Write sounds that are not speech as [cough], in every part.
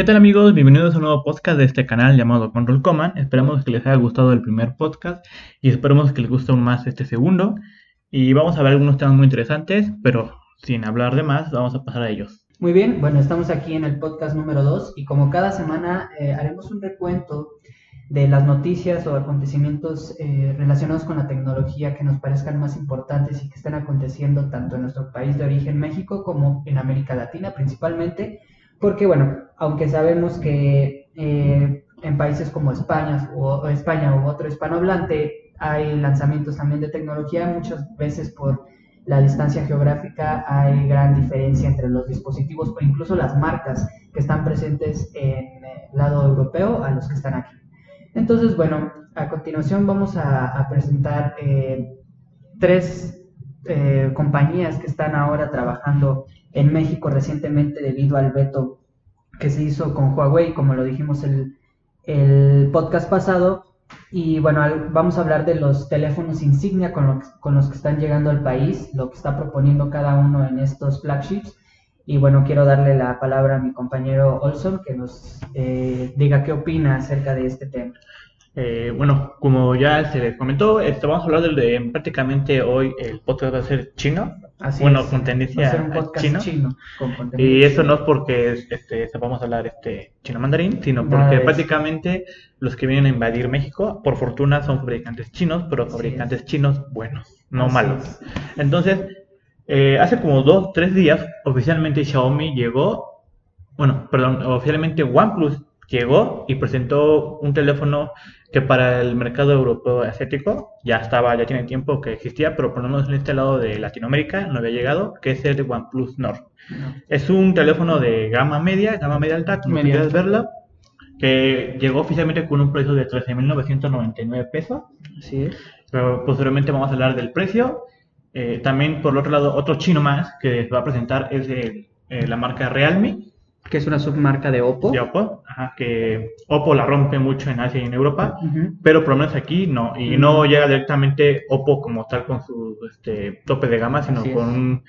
¿Qué tal amigos? Bienvenidos a un nuevo podcast de este canal llamado Control Command. Esperamos que les haya gustado el primer podcast y esperemos que les guste aún más este segundo. Y vamos a ver algunos temas muy interesantes, pero sin hablar de más, vamos a pasar a ellos. Muy bien, bueno, estamos aquí en el podcast número 2 y como cada semana eh, haremos un recuento de las noticias o acontecimientos eh, relacionados con la tecnología que nos parezcan más importantes y que estén aconteciendo tanto en nuestro país de origen, México, como en América Latina principalmente, porque bueno, aunque sabemos que eh, en países como España o, España u otro hispanohablante hay lanzamientos también de tecnología, muchas veces por la distancia geográfica hay gran diferencia entre los dispositivos o incluso las marcas que están presentes en el lado europeo a los que están aquí. Entonces, bueno, a continuación vamos a, presentar eh, tres eh, compañías que están ahora trabajando en México recientemente debido al veto que se hizo con Huawei, como lo dijimos el, el podcast pasado. Y bueno, vamos a hablar de los teléfonos insignia con, con los que están llegando al país, lo que está proponiendo cada uno en estos flagships. Y bueno, quiero darle la palabra a mi compañero Olson que nos eh, diga qué opina acerca de este tema. Eh, bueno, como ya se les comentó, este, vamos a hablar de, prácticamente hoy el podcast va a ser chino. Así bueno, es. con tendencia va a ser un podcast chino. chino con y eso no es porque este, sepamos hablar este chino mandarín, sino porque prácticamente los que vienen a invadir México, por fortuna, son fabricantes chinos, pero fabricantes chinos buenos, no malos. Entonces, eh, hace como dos, tres días, oficialmente Xiaomi llegó, bueno, perdón, oficialmente OnePlus llegó y presentó un teléfono que para el mercado europeo asiático ya estaba, ya tiene tiempo que existía, pero por lo menos en este lado de Latinoamérica no había llegado, que es el OnePlus Nord. Es un teléfono de gama media, gama media alta, como quieras verla, que llegó oficialmente con un precio de 13.999 pesos. Así es. Pero posteriormente vamos a hablar del precio eh, también, por el otro lado, otro chino más que va a presentar es eh, la marca Realme. Que es una submarca de Oppo. De Oppo, ajá, que Oppo la rompe mucho en Asia y en Europa, pero por lo menos aquí no. Y no llega directamente Oppo como tal con su este, tope de gama, sino con un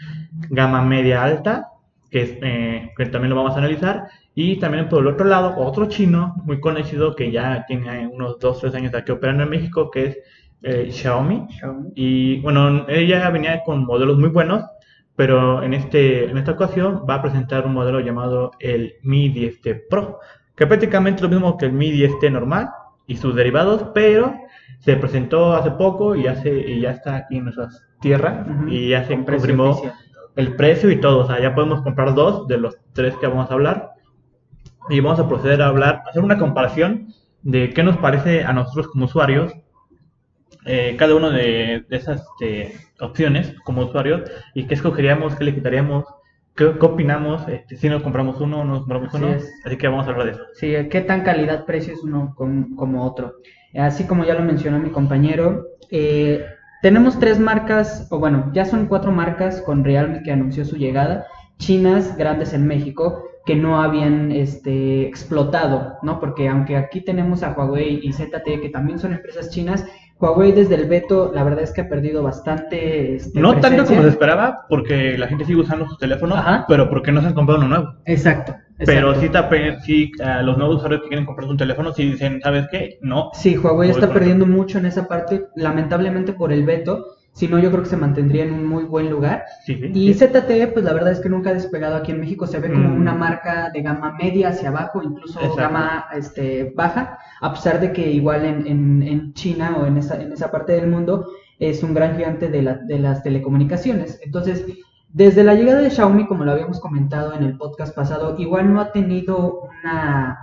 gama media alta, que, es, eh, que también lo vamos a analizar. Y también por el otro lado, otro chino muy conocido que ya tiene unos 2-3 años de aquí operando en México, que es eh, Xiaomi. Y bueno, ella venía con modelos muy buenos, pero en, este, en esta ocasión va a presentar un modelo llamado el Mi 10T Pro, que prácticamente es lo mismo que el Mi 10T normal y sus derivados, pero se presentó hace poco y, hace, y ya está aquí en nuestras tierras y ya se confirmó el precio y todo. O sea, ya podemos comprar dos de los tres que vamos a hablar y vamos a proceder a hablar, a hacer una comparación de qué nos parece a nosotros como usuarios eh, cada uno de, esas este, opciones como usuarios y qué escogeríamos, qué le quitaríamos, qué, opinamos, este, si nos compramos uno o no nos compramos uno. Así que vamos a hablar de eso. Sí, qué tan calidad-precio es uno como otro. Así como ya lo mencionó mi compañero, eh, tenemos tres marcas, o bueno, ya son cuatro marcas con Realme que anunció su llegada, chinas grandes en México, que no habían este, explotado, ¿no? Porque aunque aquí tenemos a Huawei y ZTE, que también son empresas chinas, Huawei desde el veto, la verdad es que ha perdido bastante. Este, no tanto como se esperaba, porque la gente sigue usando sus teléfonos, pero porque no se han comprado uno nuevo. Exacto. Pero sí, sí los nuevos usuarios que quieren comprar un teléfono, sí dicen, ¿sabes qué? No. Sí, Huawei está perdiendo mucho en esa parte, lamentablemente por el veto. Si no, yo creo que se mantendría en un muy buen lugar. y ZTE, pues la verdad es que nunca ha despegado aquí en México. Se ve como mm. una marca de gama media hacia abajo, incluso gama este, baja, a pesar de que igual en, en, China o en esa, en esa parte del mundo es un gran gigante de, la, de las telecomunicaciones. Entonces, desde la llegada de Xiaomi, como lo habíamos comentado en el podcast pasado, igual no ha tenido una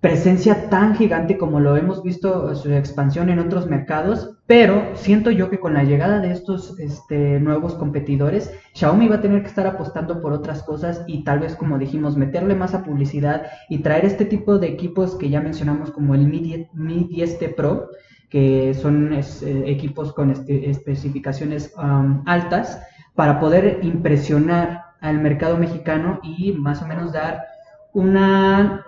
presencia tan gigante como lo hemos visto su expansión en otros mercados, pero siento yo que con la llegada de estos este, nuevos competidores, Xiaomi va a tener que estar apostando por otras cosas y tal vez, como dijimos, meterle más a publicidad y traer este tipo de equipos que ya mencionamos como el Mi, 10, Pro, que son eh, equipos con este, especificaciones altas, para poder impresionar al mercado mexicano y más o menos dar una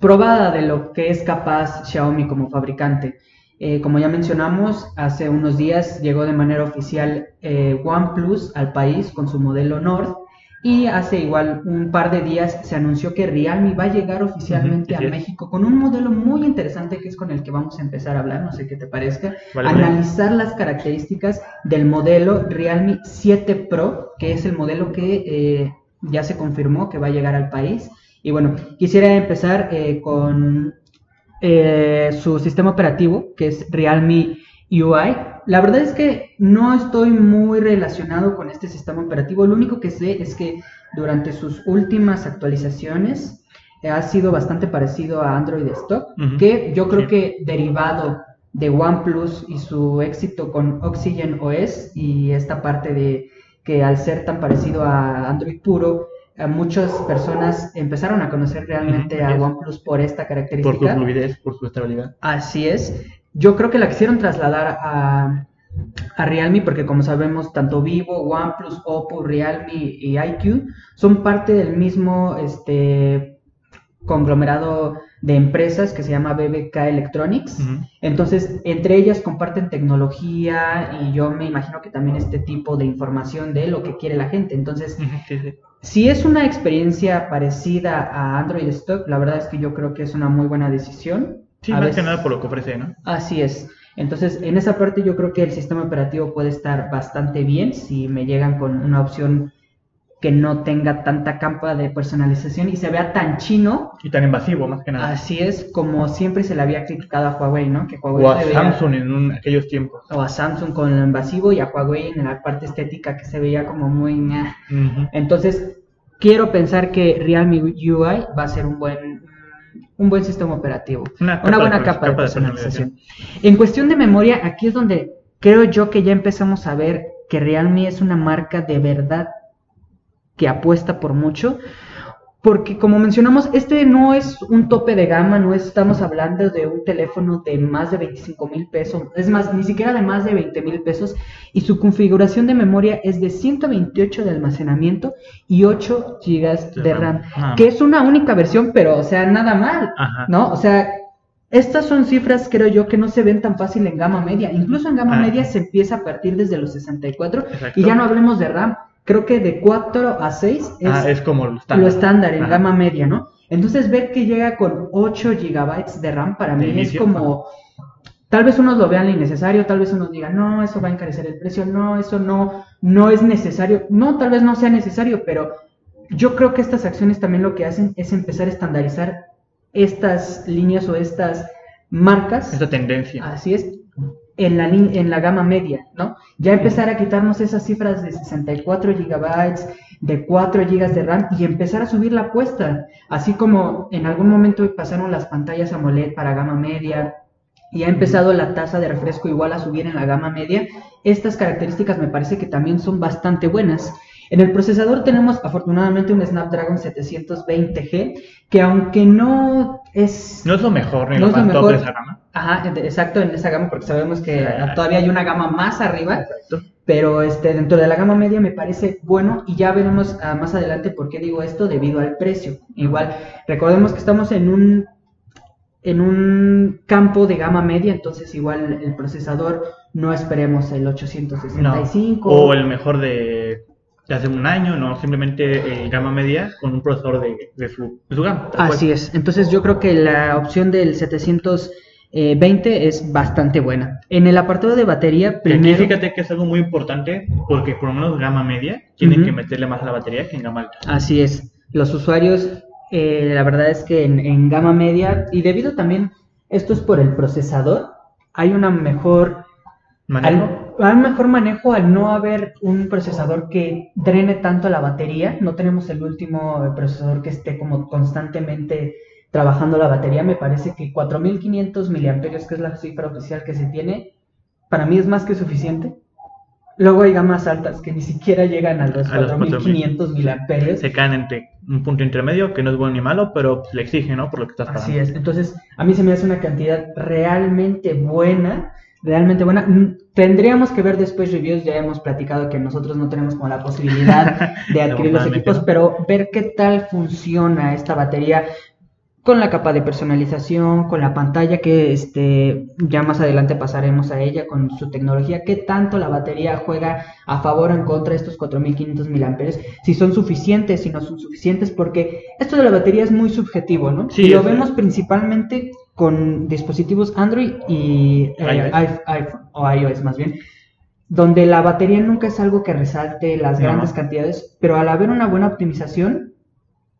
probada de lo que es capaz Xiaomi como fabricante. Eh, como ya mencionamos, hace unos días llegó de manera oficial eh, OnePlus al país con su modelo Nord Y hace igual un par de días se anunció que Realme va a llegar oficialmente a México con un modelo muy interesante que es con el que vamos a empezar a hablar, no sé qué te parezca. Analizar las características del modelo Realme 7 Pro, que es el modelo que eh, ya se confirmó que va a llegar al país. Y bueno, quisiera empezar con eh, su sistema operativo, que es Realme UI. La verdad es que no estoy muy relacionado con este sistema operativo. Lo único que sé es que durante sus últimas actualizaciones eh, ha sido bastante parecido a Android Stock, que yo creo que derivado de OnePlus y su éxito con Oxygen OS y esta parte de que al ser tan parecido a Android puro, muchas personas empezaron a conocer realmente a OnePlus por esta característica. Por su fluidez, por su estabilidad. Así es. Yo creo que la quisieron trasladar a, a Realme porque como sabemos tanto Vivo, OnePlus, Oppo, Realme y IQ son parte del mismo este conglomerado de empresas que se llama BBK Electronics. Entonces, entre ellas comparten tecnología y yo me imagino que también este tipo de información de lo que quiere la gente. Entonces, si es una experiencia parecida a Android Stock, la verdad es que yo creo que es una muy buena decisión. Sí, más que nada por lo que ofrece, ¿no? Así es. Entonces, en esa parte yo creo que el sistema operativo puede estar bastante bien si me llegan con una opción que no tenga tanta capa de personalización y se vea tan chino. Y tan invasivo, más que nada. Así es, como siempre se le había criticado a Huawei, ¿no? Que o a Samsung en aquellos tiempos. O a Samsung con lo invasivo y a Huawei en la parte estética que se veía como muy... Entonces, quiero pensar que Realme UI va a ser un buen un buen sistema operativo, una, buena capa, de, personalización. En cuestión de memoria, aquí es donde creo yo que ya empezamos a ver que Realme es una marca de verdad que apuesta por mucho, porque como mencionamos, este no es un tope de gama, no estamos hablando de un teléfono de más de 25 mil pesos, es más, ni siquiera de más de 20 mil pesos, y su configuración de memoria es de 128 de almacenamiento y 8 gigas de RAM, que es una única versión, pero o sea, nada mal, ¿no? O sea, estas son cifras, creo yo, que no se ven tan fácil en gama media. Incluso en gama media se empieza a partir desde los 64 y ya no hablemos de RAM creo que de 4 a 6 es, ah, es como lo estándar, lo estándar en gama media, ¿no? Entonces ver que llega con 8 gigabytes de RAM para mí es como... Tal vez unos lo vean innecesario, tal vez unos digan, no, eso va a encarecer el precio, no, eso no, no es necesario. No, tal vez no sea necesario, pero yo creo que estas acciones también lo que hacen es empezar a estandarizar estas líneas o estas marcas. Esta tendencia. Así es, en la, en la gama media, ¿no? Ya empezar a quitarnos esas cifras de 64 gigabytes, de 4 gigas de RAM y empezar a subir la apuesta, así como en algún momento pasaron las pantallas AMOLED para gama media y ha empezado la tasa de refresco igual a subir en la gama media, estas características me parece que también son bastante buenas. En el procesador tenemos afortunadamente un Snapdragon 720G, que aunque no es... No es lo mejor, ni lo más top de esa gama. Ajá, exacto, en esa gama, porque sabemos que todavía hay una gama más arriba. Exacto. Pero este, dentro de la gama media me parece bueno y ya veremos ah, más adelante por qué digo esto debido al precio. Igual, recordemos que estamos en un, en un campo de gama media, entonces igual el procesador no esperemos el 865. o el mejor de de hace un año, no simplemente eh, gama media con un procesador de, su, gama. Así es, entonces yo creo que la opción del 720 es bastante buena. En el apartado de batería, primero... fíjate que es algo muy importante porque por lo menos gama media tienen que meterle más a la batería que en gama alta. Así es, los usuarios, eh, la verdad es que en gama media, y debido también, esto es por el procesador, hay una mejor ¿Manejo? Al, mejor manejo al no haber un procesador que drene tanto la batería. No tenemos el último procesador que esté como constantemente trabajando la batería. Me parece que 4500 miliamperios, que es la cifra oficial que se tiene, para mí es más que suficiente. Luego hay gamas altas que ni siquiera llegan a los, 4500 miliamperios. Se caen entre un punto intermedio que no es bueno ni malo, pero le exige, ¿no? Por lo que estás pagando. Así es. Entonces, a mí se me hace una cantidad realmente buena realmente buena. Tendríamos que ver después reviews, ya hemos platicado que nosotros no tenemos como la posibilidad de [laughs] adquirir los equipos, pero ver qué tal funciona esta batería. con la capa de personalización, con la pantalla que este, ya más adelante pasaremos a ella con su tecnología, qué tanto la batería juega a favor o en contra de estos 4500 mAh, si son suficientes, si no son suficientes, porque esto de la batería es muy subjetivo, ¿no? Sí, y lo vemos principalmente con dispositivos Android y eh, iPhone, o iOS más bien, donde la batería nunca es algo que resalte las grandes cantidades, pero al haber una buena optimización,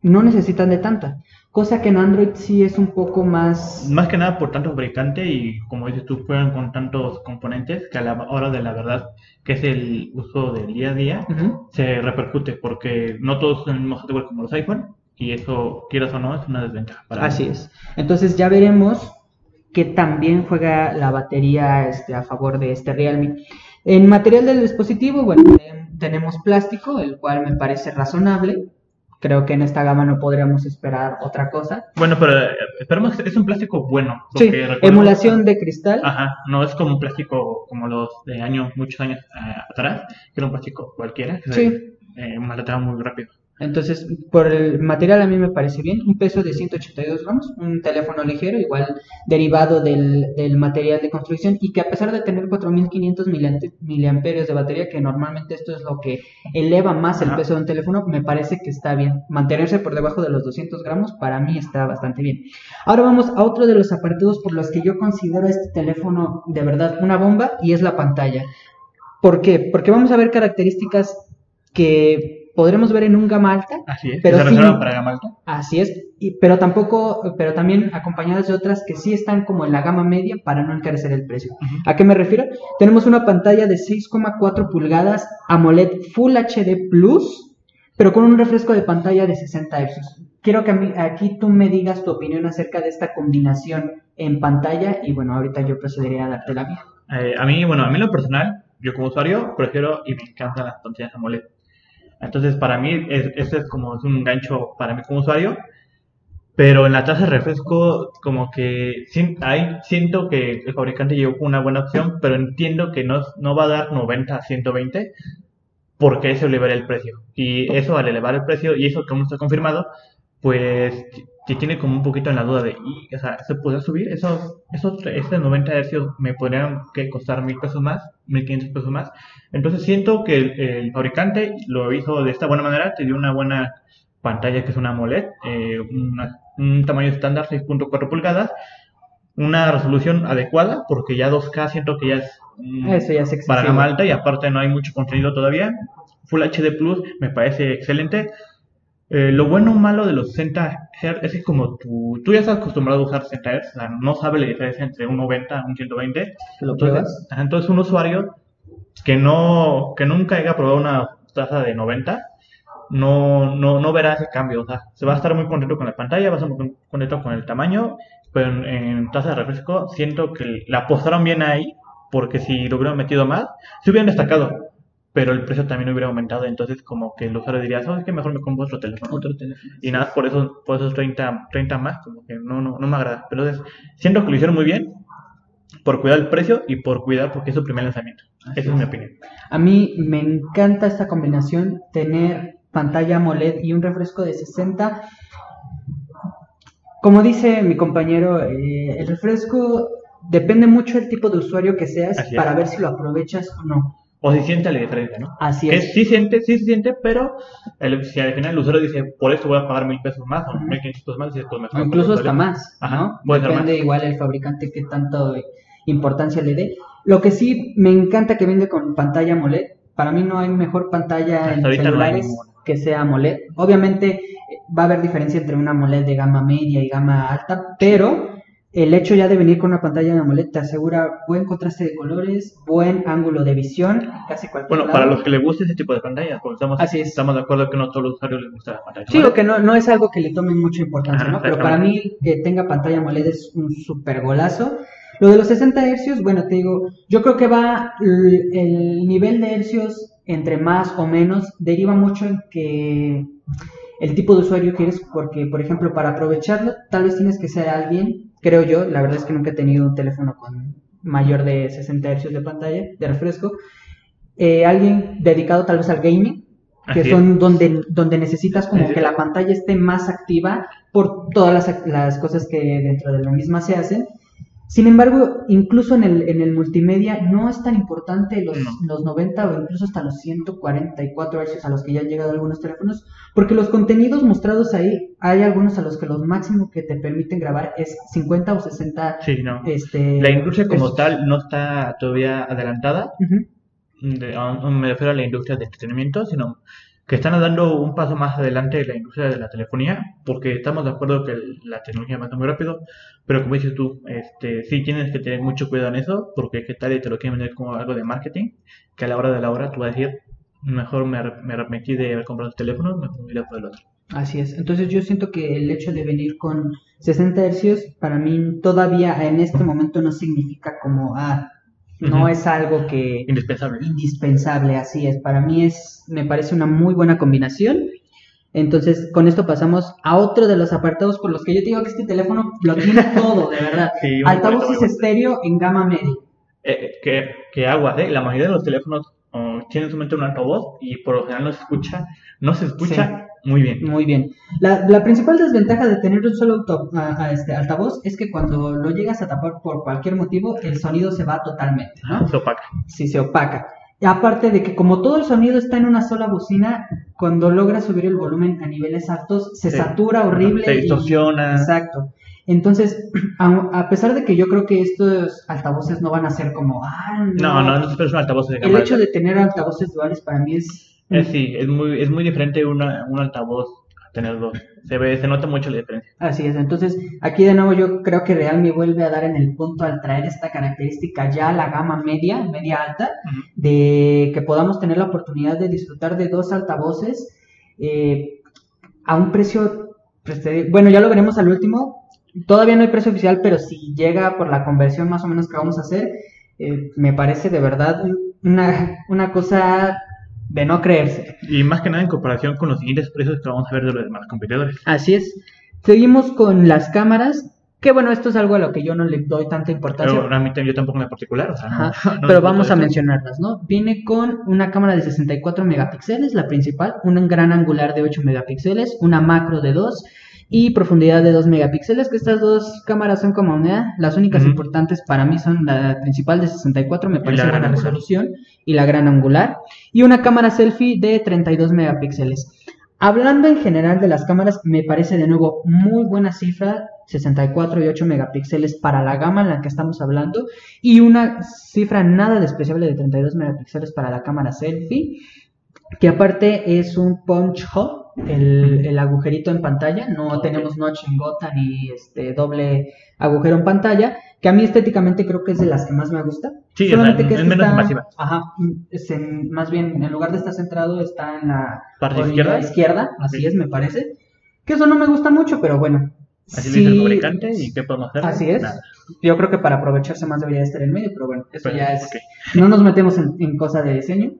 no necesitan de tanta. Cosa que en Android sí es un poco más... Más que nada por tanto fabricante y como dices tú, juegan con tantos componentes que a la hora de la verdad, que es el uso del día a día, se repercute porque no todos son el mismo hardware como los iPhone y eso, quieras o no, es una desventaja. Para Así es. Entonces ya veremos que también juega la batería este, a favor de este Realme. En material del dispositivo, bueno, tenemos plástico, el cual me parece razonable creo que en esta gama no podríamos esperar otra cosa. Bueno, pero eh, esperemos que es un plástico bueno. Sí, emulación de cristal. Ajá, no es como un plástico como los de años, muchos años eh, atrás, que era un plástico cualquiera, que sí. eh, muy rápido. Entonces, por el material a mí me parece bien. Un peso de 182 gramos, un teléfono ligero, igual derivado del, del material de construcción y que a pesar de tener 4500 miliamperios de batería, que normalmente esto es lo que eleva más el peso de un teléfono, me parece que está bien. Mantenerse por debajo de los 200 gramos para mí está bastante bien. Ahora vamos a otro de los apartados por los que yo considero este teléfono de verdad una bomba y es la pantalla. ¿Por qué? Porque vamos a ver características que podremos ver en un gama alta. Así es, pero para alta. Así es, pero tampoco, pero también acompañadas de otras que sí están como en la gama media para no encarecer el precio. ¿A qué me refiero? Tenemos una pantalla de 6,4 pulgadas AMOLED Full HD Plus, pero con un refresco de pantalla de 60 Hz. Quiero que aquí tú me digas tu opinión acerca de esta combinación en pantalla y bueno, ahorita yo procedería a darte la mía. Eh, a mí, bueno, a mí lo personal, yo como usuario prefiero y me encantan las pantallas AMOLED entonces, para mí, este es como un gancho para mí como usuario. Pero en la tasa de refresco, como que ahí siento que el fabricante llegó con una buena opción, pero entiendo que no, no va a dar 90 a 120 porque eso elevaría el precio. Y eso al elevar el precio, y eso no está confirmado, pues que tiene como un poquito en la duda de, y, o sea, ¿se puede subir? Esos, esos, 90 Hz me podrían que costar mil pesos más, mil quinientos pesos más. Entonces siento que el, fabricante lo hizo de esta buena manera, te dio una buena pantalla que es una AMOLED, eh, un tamaño estándar 6.4 pulgadas, una resolución adecuada, porque ya 2K siento que ya es, Eso ya es para gama alta y aparte no hay mucho contenido todavía. Full HD Plus me parece excelente. Eh, lo bueno o malo de los 60 Hz es que como tú, tú ya estás acostumbrado a usar 60 Hz, no sabe la diferencia entre un 90 y un 120. ¿Lo entonces, entonces un usuario que no que nunca haya probado una tasa de 90 no, no, no verá ese cambio. O sea, se va a estar muy contento con la pantalla, va a estar muy contento con el tamaño, pero en, en tasa de refresco siento que la apostaron bien ahí, porque si lo hubieran metido más, se hubieran destacado pero el precio también hubiera aumentado, entonces como que el usuario diría, ¿sabes qué? Mejor me compro otro teléfono. Otro teléfono. Y nada, por eso, por esos 30, 30 más, como que no, no, no me agrada. Pero entonces, siento que lo hicieron muy bien, por cuidar el precio y por cuidar porque es su primer lanzamiento. Esa es mi opinión. A mí me encanta esta combinación, tener pantalla AMOLED y un refresco de 60. Como dice mi compañero, eh, el refresco depende mucho del tipo de usuario que seas para ver si lo aprovechas o no o si siente la diferencia, ¿no? Así es. sí siente, sí se siente, pero el, si al final el usuario dice, por eso voy a pagar mil pesos más o mil quinientos más, pues mejor. incluso hasta más, Ajá, ¿no? Depende igual el fabricante que tanto importancia le dé. Lo que sí me encanta que vende con pantalla AMOLED. Para mí no hay mejor pantalla en celulares que sea AMOLED. Obviamente eh, va a haber diferencia entre una AMOLED de gama media y gama alta, pero el hecho ya de venir con una pantalla de AMOLED te asegura buen contraste de colores, buen ángulo de visión, casi cualquier Bueno, para los que les guste ese tipo de pantalla, porque estamos, estamos de acuerdo que no a todos los usuarios les gusta la pantalla. Sí, o que no, no es algo que le tomen mucha importancia, ¿no? Pero para mí que tenga pantalla AMOLED es un super golazo. Lo de los 60 Hz, bueno, te digo, yo creo que va el nivel de hercios entre más o menos deriva mucho en que el tipo de usuario que eres, porque, por ejemplo, para aprovecharlo, tal vez tienes que ser alguien creo yo, la verdad es que nunca he tenido un teléfono con mayor de 60 Hz de pantalla, de refresco. Eh, alguien dedicado tal vez al gaming, que son donde, donde necesitas como que la pantalla esté más activa por todas las, las cosas que dentro de la misma se hacen. Sin embargo, incluso en el, en el multimedia no es tan importante los, los 90 o incluso hasta los 144 Hz a los que ya han llegado algunos teléfonos, porque los contenidos mostrados ahí, hay algunos a los que los máximo que te permiten grabar es 50 o 60. Sí, no. Este, la industria como tal no está todavía adelantada. me refiero a la industria de entretenimiento, sino que están dando un paso más adelante en la industria de la telefonía, porque estamos de acuerdo que la tecnología avanza muy rápido, pero como dices tú, este, sí tienes que tener mucho cuidado en eso, porque qué tal y te lo quieren vender como algo de marketing, que a la hora de la hora tú vas a decir, mejor me, me arrepentí de haber comprado el este teléfono, me voy por el otro. Así es, entonces yo siento que el hecho de venir con 60 Hz para mí todavía en este momento no significa como, ah, no es algo que... Indispensable. Indispensable, así es. Para mí es, me parece una muy buena combinación. Entonces, con esto pasamos a otro de los apartados por los que yo te digo que este teléfono lo tiene [laughs] todo, de verdad. Sí, Altavoces estéreo en gama media. Eh, que, que aguas, ¿eh? La mayoría de los teléfonos oh, tienen solamente un altavoz y por lo general no se escucha, no se escucha muy bien. Muy bien. La, la principal desventaja de tener un solo a, este, altavoz es que cuando lo llegas a tapar por cualquier motivo, el sonido se va totalmente, ¿no? Se opaca. Sí, se opaca. Y aparte de que como todo el sonido está en una sola bocina, cuando logras subir el volumen a niveles altos, se satura horrible. Se distorsiona. exacto. Entonces, [clears throat] a, pesar de que yo creo que estos altavoces no van a ser como, ah, no, no, no, no son altavoces de El hecho de tener altavoces duales para mí es es, sí, es muy, es muy diferente una, un altavoz a tener dos. Se ve, se nota mucho la diferencia. Así es, entonces aquí de nuevo yo creo que Realme vuelve a dar en el punto al traer esta característica ya a la gama media, media alta, de que podamos tener la oportunidad de disfrutar de dos altavoces eh, a un precio, pues, bueno, ya lo veremos al último, todavía no hay precio oficial, pero si llega por la conversión más o menos que vamos a hacer, eh, me parece de verdad una, una cosa de no creerse. Y más que nada en comparación con los siguientes precios que vamos a ver de los demás competidores. Así es. Seguimos con las cámaras. Que bueno, esto es algo a lo que yo no le doy tanta importancia. Pero realmente yo tampoco en particular, o sea, [laughs] pero vamos a mencionarlas, ¿no? Viene con una cámara de 64 megapíxeles, la principal, un gran angular de 8 megapíxeles, una macro de 2 y profundidad de 2 megapíxeles, que estas dos cámaras son como una, las únicas importantes para mí son la principal de 64, me parece buena resolución, y la gran angular, y una cámara selfie de 32 megapíxeles. Hablando en general de las cámaras, me parece de nuevo muy buena cifra, 64 y 8 megapíxeles para la gama en la que estamos hablando, y una cifra nada despreciable de 32 megapíxeles para la cámara selfie, que aparte es un punch hole, el, agujerito en pantalla, no tenemos notch en gota ni este doble agujero en pantalla, que a mí estéticamente creo que es de las que más me gusta. Sí, Solamente que es menos está, Ajá, es más bien en lugar de estar centrado está en la parte izquierda, izquierda así es, me parece. Que eso no me gusta mucho, pero bueno. Así dice el fabricante y qué podemos hacer. Así es. Yo creo que para aprovecharse más debería estar en medio, pero bueno, eso ya es. No nos metemos en, en cosa de diseño.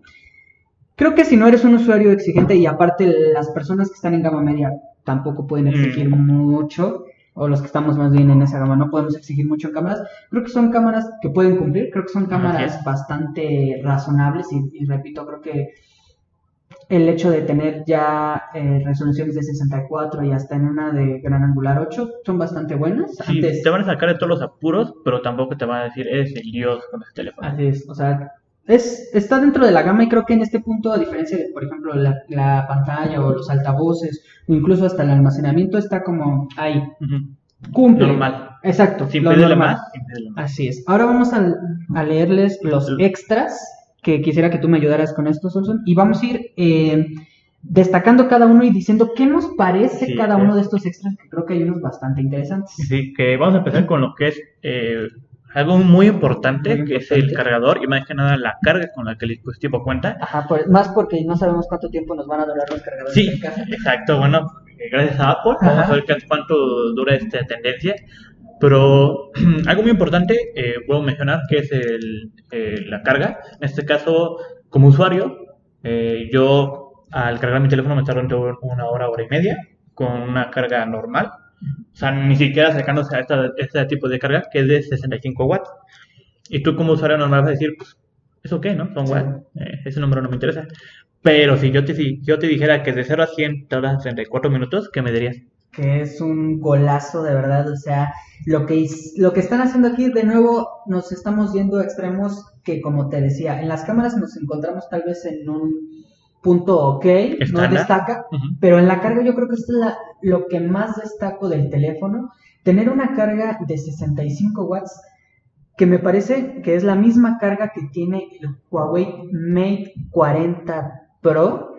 Creo que si no eres un usuario exigente y aparte las personas que están en gama media tampoco pueden exigir mm. mucho, o los que estamos más bien en esa gama no podemos exigir mucho en cámaras, creo que son cámaras que pueden cumplir, creo que son cámaras bastante razonables y, repito, creo que el hecho de tener ya eh, resoluciones de 64 y hasta en una de gran angular 8 son bastante buenas. Sí, te van a sacar de todos los apuros, pero tampoco te van a decir, eres el dios con este teléfono. Así es, o sea, es, está dentro de la gama y creo que en este punto, a diferencia de, por ejemplo, la, pantalla o los altavoces o incluso hasta el almacenamiento, está como ahí. Cumple. Normal. Exacto. Sin pedirle más, Así es. Ahora vamos a, leerles los extras que quisiera que tú me ayudaras con esto, Solson. Y vamos a ir eh, destacando cada uno y diciendo qué nos parece cada uno de estos extras, que creo que hay unos bastante interesantes. Sí, que vamos a empezar con lo que es eh, algo muy importante, que es el cargador y más que nada la carga con la que el dispositivo cuenta. Ajá, más porque no sabemos cuánto tiempo nos van a durar los cargadores sí, exacto, bueno, gracias a Apple, vamos a ver cuánto dura esta tendencia. Pero [clears throat] algo muy importante, eh, puedo mencionar, que es el, eh, la carga. En este caso, como usuario, eh, yo al cargar mi teléfono me tardo entre una hora, hora y media, con una carga normal o sea, ni siquiera acercándose a este tipo de carga que es de 65 watts. Y tú como usuario normal vas a decir, pues, ¿eso qué, no? Son watts. Eh, ese número no me interesa. Pero si yo te, si yo te dijera que de 0 a 100 tardas 34 minutos, ¿qué me dirías? que es un golazo de verdad, o sea, lo que, lo que están haciendo aquí, de nuevo, nos estamos yendo a extremos que, como te decía, en las cámaras nos encontramos tal vez en un punto ok, no destaca, pero en la carga yo creo que es lo que más destaco del teléfono, tener una carga de 65 watts, que me parece que es la misma carga que tiene el Huawei Mate 40 Pro,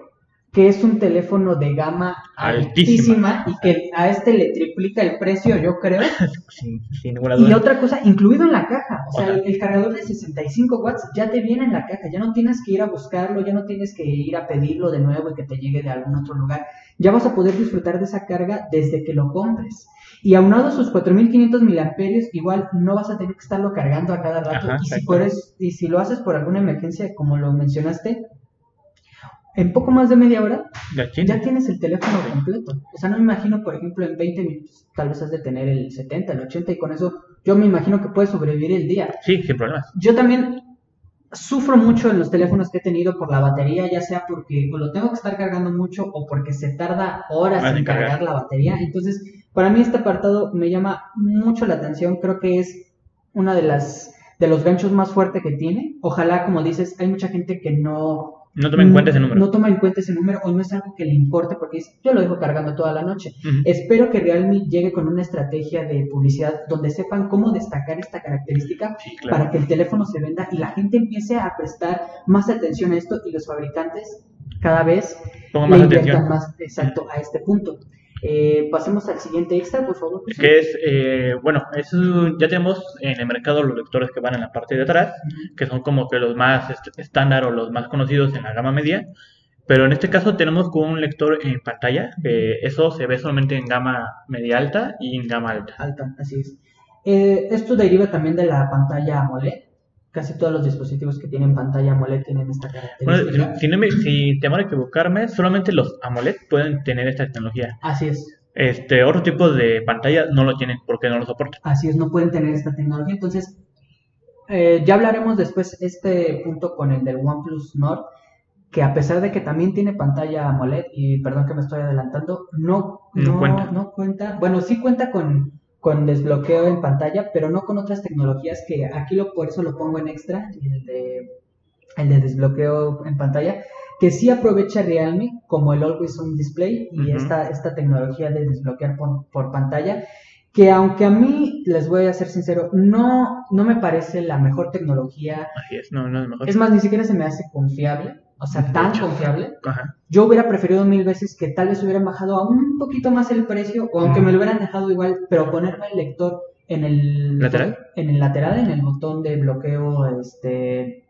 que es un teléfono de gama altísima, y que a este le triplica el precio, yo creo. [laughs] Y otra cosa, incluido en la caja, o sea, el, cargador de 65 watts ya te viene en la caja, ya no tienes que ir a buscarlo, ya no tienes que ir a pedirlo de nuevo y que te llegue de algún otro lugar. Ya vas a poder disfrutar de esa carga desde que lo compres. Y aunado a sus 4500 miliamperios, igual no vas a tener que estarlo cargando a cada rato. y, si puedes, y si lo haces por alguna emergencia, como lo mencionaste, en poco más de media hora ya, tienes el teléfono completo. O sea, no me imagino, por ejemplo, en 20 minutos tal vez has de tener el 70, el 80 y con eso yo me imagino que puedes sobrevivir el día. Sí, sin problemas. Yo también sufro mucho en los teléfonos que he tenido por la batería, ya sea porque lo tengo que estar cargando mucho o porque se tarda horas en cargar la batería. Entonces, para mí este apartado me llama mucho la atención. Creo que es una de las de los ganchos más fuertes que tiene. Ojalá, como dices, hay mucha gente que no no toma en cuenta ese número. No toma en cuenta ese número o no es algo que le importe porque yo lo dejo cargando toda la noche. Espero que Realme llegue con una estrategia de publicidad donde sepan cómo destacar esta característica para que el teléfono se venda y la gente empiece a prestar más atención a esto y los fabricantes cada vez le inviertan más exacto a este punto. Eh, pasemos al siguiente extra, por favor. Que es, eh, bueno, eso ya tenemos en el mercado los lectores que van en la parte de atrás, que son como que los más estándar o los más conocidos en la gama media. Pero en este caso tenemos con un lector en pantalla, eso se ve solamente en gama media alta y en gama alta. Alta, así es. Eh, esto deriva también de la pantalla AMOLED, casi todos los dispositivos que tienen pantalla AMOLED tienen esta característica. Bueno, si, no me, si temo a equivocarme, solamente los AMOLED pueden tener esta tecnología. Así es. Este, otro tipo de pantalla no lo tienen porque no lo soportan. Así es, no pueden tener esta tecnología. Entonces, eh, ya hablaremos después este punto con el del OnePlus Nord, que a pesar de que también tiene pantalla AMOLED, y perdón que me estoy adelantando, no, no, cuenta. no cuenta. Bueno, sí cuenta con con desbloqueo en pantalla, pero no con otras tecnologías que aquí lo, por eso lo pongo en extra, el de, el de desbloqueo en pantalla, que sí aprovecha Realme como el Always On Display y esta, esta tecnología de desbloquear por, pantalla, que aunque a mí, les voy a ser sincero, no, no me parece la mejor tecnología. es, no, no es mejor. Es más, ni siquiera se me hace confiable o sea, tan confiable. Yo hubiera preferido mil veces que tal vez hubieran bajado a un poquito más el precio, o aunque me lo hubieran dejado igual, pero ponerme el lector en el lateral, en el lateral, en el botón de bloqueo, este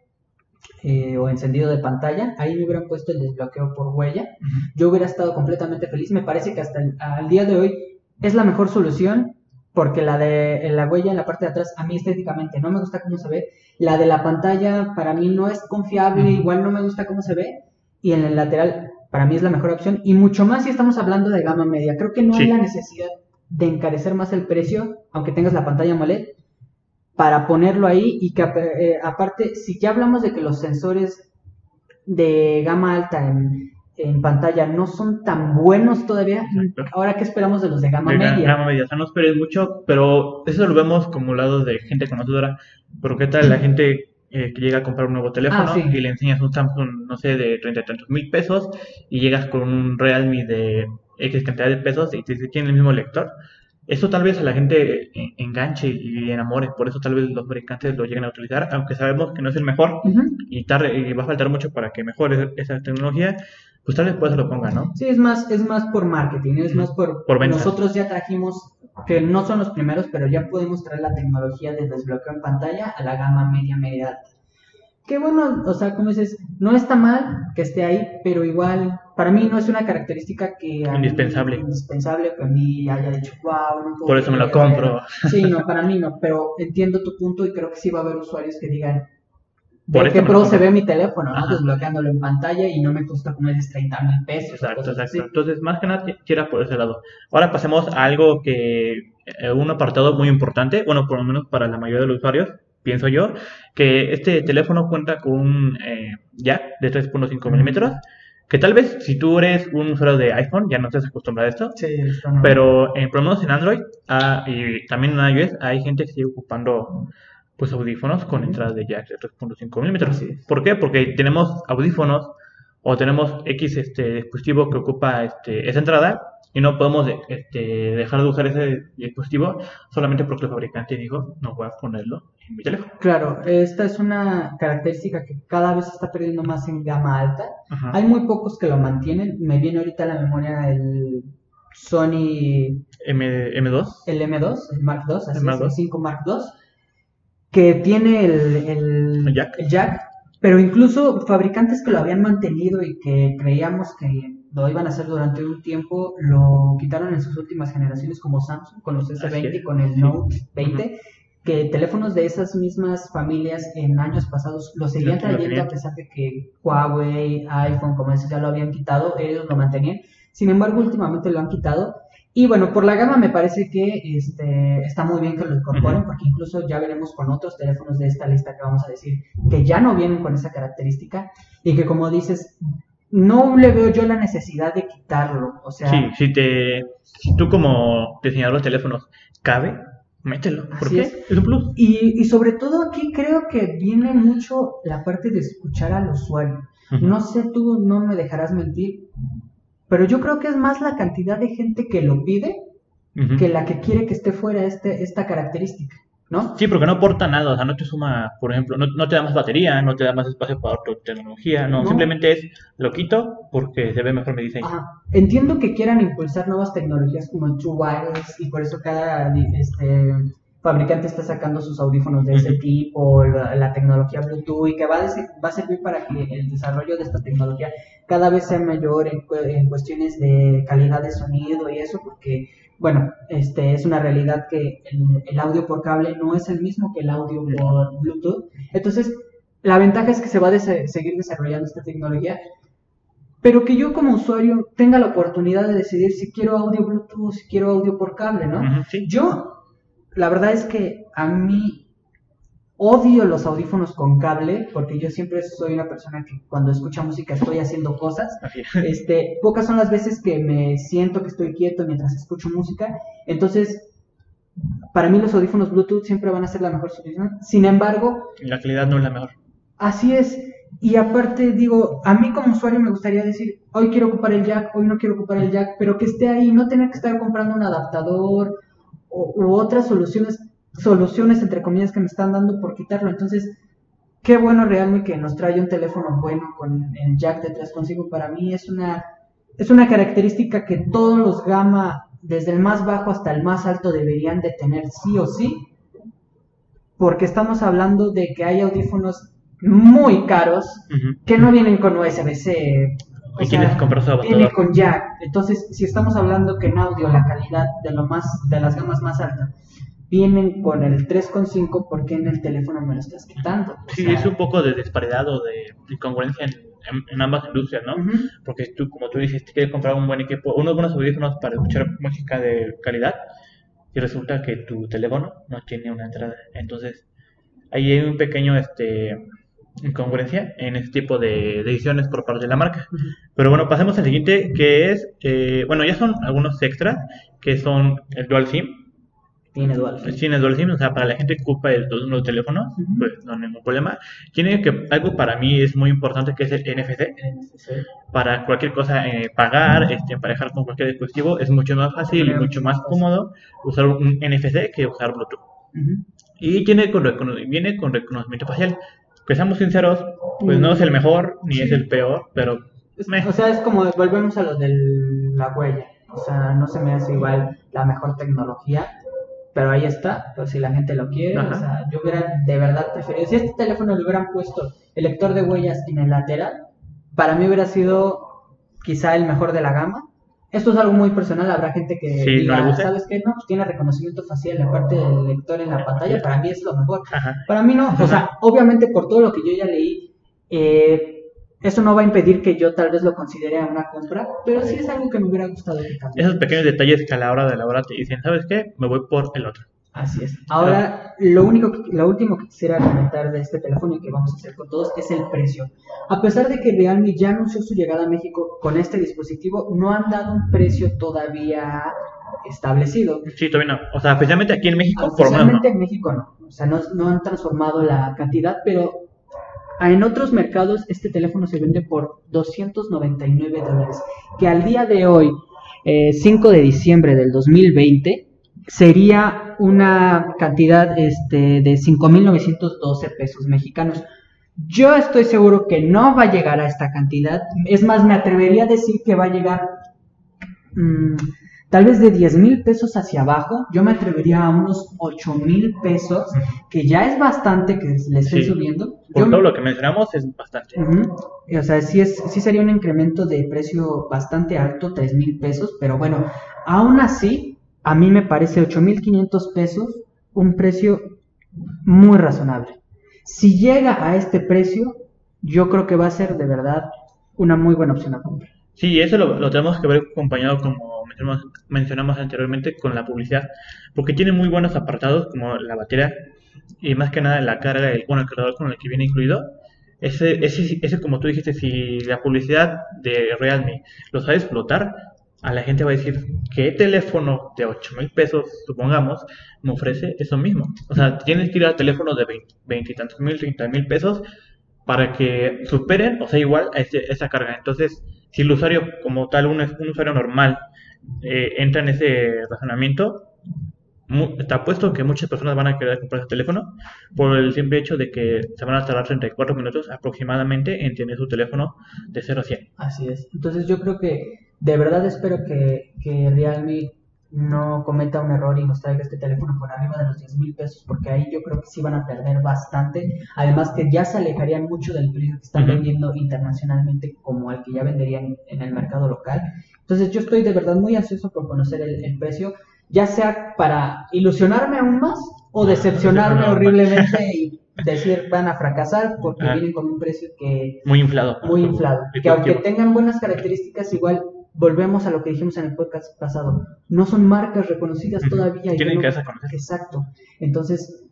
eh, o encendido de pantalla, ahí me hubieran puesto el desbloqueo por huella. Yo hubiera estado completamente feliz. Me parece que hasta el al día de hoy es la mejor solución porque la de la huella en la parte de atrás a mí estéticamente no me gusta cómo se ve, la de la pantalla para mí no es confiable, igual no me gusta cómo se ve, y en el lateral para mí es la mejor opción, y mucho más si estamos hablando de gama media, creo que no hay la necesidad de encarecer más el precio, aunque tengas la pantalla AMOLED, para ponerlo ahí y que eh, aparte, si ya hablamos de que los sensores de gama alta en en pantalla no son tan buenos todavía. Ahora, ¿qué esperamos de los de gama media? Gama media, o sea, no esperes mucho, pero eso lo vemos como lado de gente conocedora. Pero ¿qué tal la gente eh, que llega a comprar un nuevo teléfono ah, y le enseñas un Samsung, no sé, de treinta y tantos mil pesos y llegas con un Realme de X cantidad de pesos y te dice, ¿tiene el mismo lector? Eso tal vez a la gente enganche y enamore, por eso tal vez los fabricantes lo lleguen a utilizar, aunque sabemos que no es el mejor y, tarde, y va a faltar mucho para que mejore esa tecnología, pues tal vez pues se lo ponga, ¿no? Sí, es más, es más por marketing, es más por, por nosotros ya trajimos, que no son los primeros, pero ya podemos traer la tecnología de desbloqueo en pantalla a la gama media, media alta. Que bueno, o sea, como dices, no está mal que esté ahí, pero igual, para mí no es una característica que... Indispensable. indispensable, que a mí haya dicho, wow, no Por eso me lo compro. Sí, no, [laughs] para mí no, pero entiendo tu punto y creo que sí va a haber usuarios que digan, ¿De qué pro se ve mi teléfono, ¿no? Desbloqueándolo en pantalla y no me cuesta como es 30 mil pesos. Exacto, exacto. Entonces, más que nada, quiera por ese lado. Ahora pasemos a algo que, eh, un apartado muy importante, bueno, por lo menos para la mayoría de los usuarios, pienso yo, que este teléfono cuenta con un eh, jack de 3.5 milímetros Que tal vez si tú eres un usuario de iPhone ya no estás acostumbrado a esto. Sí, Pero en, por lo menos en Android ah, y también en iOS hay gente que sigue ocupando pues audífonos con entradas de jack de 3.5 milímetros. ¿Por qué? Porque tenemos audífonos o tenemos X este, dispositivo que ocupa este, esa entrada y no podemos este, dejar de usar ese dispositivo solamente porque el fabricante dijo no voy a ponerlo en mi teléfono. Claro, esta es una característica que cada vez se está perdiendo más en gama alta. Hay muy pocos que lo mantienen. Me viene ahorita a la memoria el Sony M, 2 El M2, el Mark II, así el, el 5 Mark II que tiene el, jack. pero incluso fabricantes que lo habían mantenido y que creíamos que lo iban a hacer durante un tiempo, lo quitaron en sus últimas generaciones como Samsung con los S20 y con el Note 20, que teléfonos de esas mismas familias en años pasados lo seguían trayendo a pesar de que Huawei, iPhone, como eso ya lo habían quitado, ellos lo mantenían. Sin embargo, últimamente lo han quitado y bueno, por la gama me parece que este, está muy bien que lo incorporen, porque incluso ya veremos con otros teléfonos de esta lista que vamos a decir que ya no vienen con esa característica y que como dices, no le veo yo la necesidad de quitarlo. O sea, sí, si, te, si tú como diseñador de teléfonos cabe, mételo. ¿Por qué? Es. un plus. Y, y, sobre todo aquí creo que viene mucho la parte de escuchar al usuario. No sé, tú no me dejarás mentir, pero yo creo que es más la cantidad de gente que lo pide que la que quiere que esté fuera este, esta característica, ¿no? Sí, porque no aporta nada, o sea, no te suma, por ejemplo, no, te da más batería, no te da más espacio para otra tecnología, no, simplemente es lo quito porque se ve mejor mi diseño. Entiendo que quieran impulsar nuevas tecnologías como el True Wireless y por eso cada este, fabricante está sacando sus audífonos de ese tipo, la, tecnología Bluetooth, y que va a, va a servir para que el desarrollo de esta tecnología cada vez sea mayor en, cuestiones de calidad de sonido y eso, porque, bueno, este es una realidad que el, audio por cable no es el mismo que el audio por Bluetooth. Entonces, la ventaja es que se va a seguir desarrollando esta tecnología, pero que yo como usuario tenga la oportunidad de decidir si quiero audio Bluetooth, si quiero audio por cable, ¿no? Yo la verdad es que a mí odio los audífonos con cable, porque yo siempre soy una persona que cuando escucha música estoy haciendo cosas. Este, pocas son las veces que me siento que estoy quieto mientras escucho música. Entonces, para mí los audífonos Bluetooth siempre van a ser la mejor solución. Sin embargo... La calidad no es la mejor. Así es. Y aparte digo, a mí como usuario me gustaría decir, hoy quiero ocupar el jack, hoy no quiero ocupar el jack, pero que esté ahí, no tener que estar comprando un adaptador u otras soluciones, soluciones entre comillas que me están dando por quitarlo. Entonces, qué bueno Realme que nos trae un teléfono bueno con el jack detrás consigo. Para mí es una, es una característica que todos los gama, desde el más bajo hasta el más alto, deberían de tener sí o sí. Porque estamos hablando de que hay audífonos muy caros que no vienen con USB-C y sea, viene con jack. Entonces, si estamos hablando que en audio la calidad de lo más de las gamas más altas vienen con el 3.5, ¿por qué en el teléfono me lo estás quitando? sí, es un poco de disparidad o de incongruencia en, ambas industrias, ¿no? Porque tú, como tú dices, quieres comprar un buen equipo, unos buenos audífonos para escuchar música de calidad y resulta que tu teléfono no tiene una entrada. Entonces, ahí hay un pequeño este incongruencia en este tipo de decisiones por parte de la marca. Pero bueno, pasemos al siguiente, que es, eh, bueno, ya son algunos extras, que son el Dual SIM. Tiene Dual SIM. Tiene Dual SIM, o sea, para la gente que ocupa el, los teléfonos, pues no hay ningún problema. Tiene que, algo para mí es muy importante, que es el NFC. Para cualquier cosa, eh, pagar, este, emparejar con cualquier dispositivo, es mucho más fácil y mucho más cómodo usar un NFC que usar Bluetooth. Y tiene con, viene con reconocimiento facial que seamos sinceros, pues no es el mejor ni es el peor, pero... O sea, es como, volvemos a lo de la huella. O sea, no se me hace igual la mejor tecnología, pero ahí está, pues si la gente lo quiere, o sea, yo hubiera de verdad preferido, si este teléfono le hubieran puesto el lector de huellas en el lateral, para mí hubiera sido quizá el mejor de la gama, esto es algo muy personal, habrá gente que diga, ¿sabes qué? No, pues tiene reconocimiento facial la parte del lector en la pantalla, para mí es lo mejor. Para mí no, o sea, obviamente por todo lo que yo ya leí, eh, eso no va a impedir que yo tal vez lo considere una compra, pero sí es algo que me hubiera gustado Esos pequeños detalles que a la hora de la hora te dicen, ¿sabes qué? Me voy por el otro. Así es. Ahora, lo único, lo último que quisiera comentar de este teléfono y que vamos a hacer con todos es el precio. A pesar de que Realme ya anunció su llegada a México con este dispositivo, no han dado un precio todavía establecido. Sí, todavía no. O sea, especialmente aquí en México, por lo menos. en México no. O sea, no, no han transformado la cantidad, pero en otros mercados este teléfono se vende por 299 dólares, que al día de hoy, 5 eh, de diciembre del 2020, sería una cantidad este, de 5.912 pesos mexicanos. Yo estoy seguro que no va a llegar a esta cantidad. Es más, me atrevería a decir que va a llegar mm, tal vez de 10 mil pesos hacia abajo. Yo me atrevería a unos 8 mil pesos, que ya es bastante que le estoy subiendo. Por todo lo que mencionamos es bastante. O sea, sí, es, sí sería un incremento de precio bastante alto, 3 mil pesos, pero bueno, aún así a mí me parece 8.500 pesos un precio muy razonable. Si llega a este precio, yo creo que va a ser de verdad una muy buena opción a comprar. Sí, eso lo, tenemos que ver acompañado, como mencionamos, anteriormente, con la publicidad, porque tiene muy buenos apartados como la batería y más que nada la carga, el, bueno, el cargador con el que viene incluido. Ese, ese, ese, como tú dijiste, si la publicidad de Realme lo sabe explotar, a la gente va a decir, ¿qué teléfono de 8 mil pesos, supongamos, me ofrece eso mismo? O sea, tienes que ir a teléfonos de 20 y tantos mil, 30 mil pesos para que superen o sea igual a esa carga. Entonces, si el usuario como tal, un, un usuario normal, eh, entra en ese razonamiento, está puesto que muchas personas van a querer comprar ese teléfono por el simple hecho de que se van a tardar 34 minutos aproximadamente en tener su teléfono de 0 a 100. Así es. Entonces yo creo que de verdad espero que, que Realme no cometa un error y nos traiga este teléfono por arriba de los 10 mil pesos, porque ahí yo creo que sí van a perder bastante. Además que ya se alejarían mucho del precio que están vendiendo internacionalmente como el que ya venderían en el mercado local. Entonces yo estoy de verdad muy ansioso por conocer el, precio, ya sea para ilusionarme aún más o decepcionarme horriblemente y decir van a fracasar porque vienen con un precio que... Muy inflado. Muy inflado. Que aunque tengan buenas características, igual volvemos a lo que dijimos en el podcast pasado, no son marcas reconocidas todavía. Tienen que Exacto. Entonces,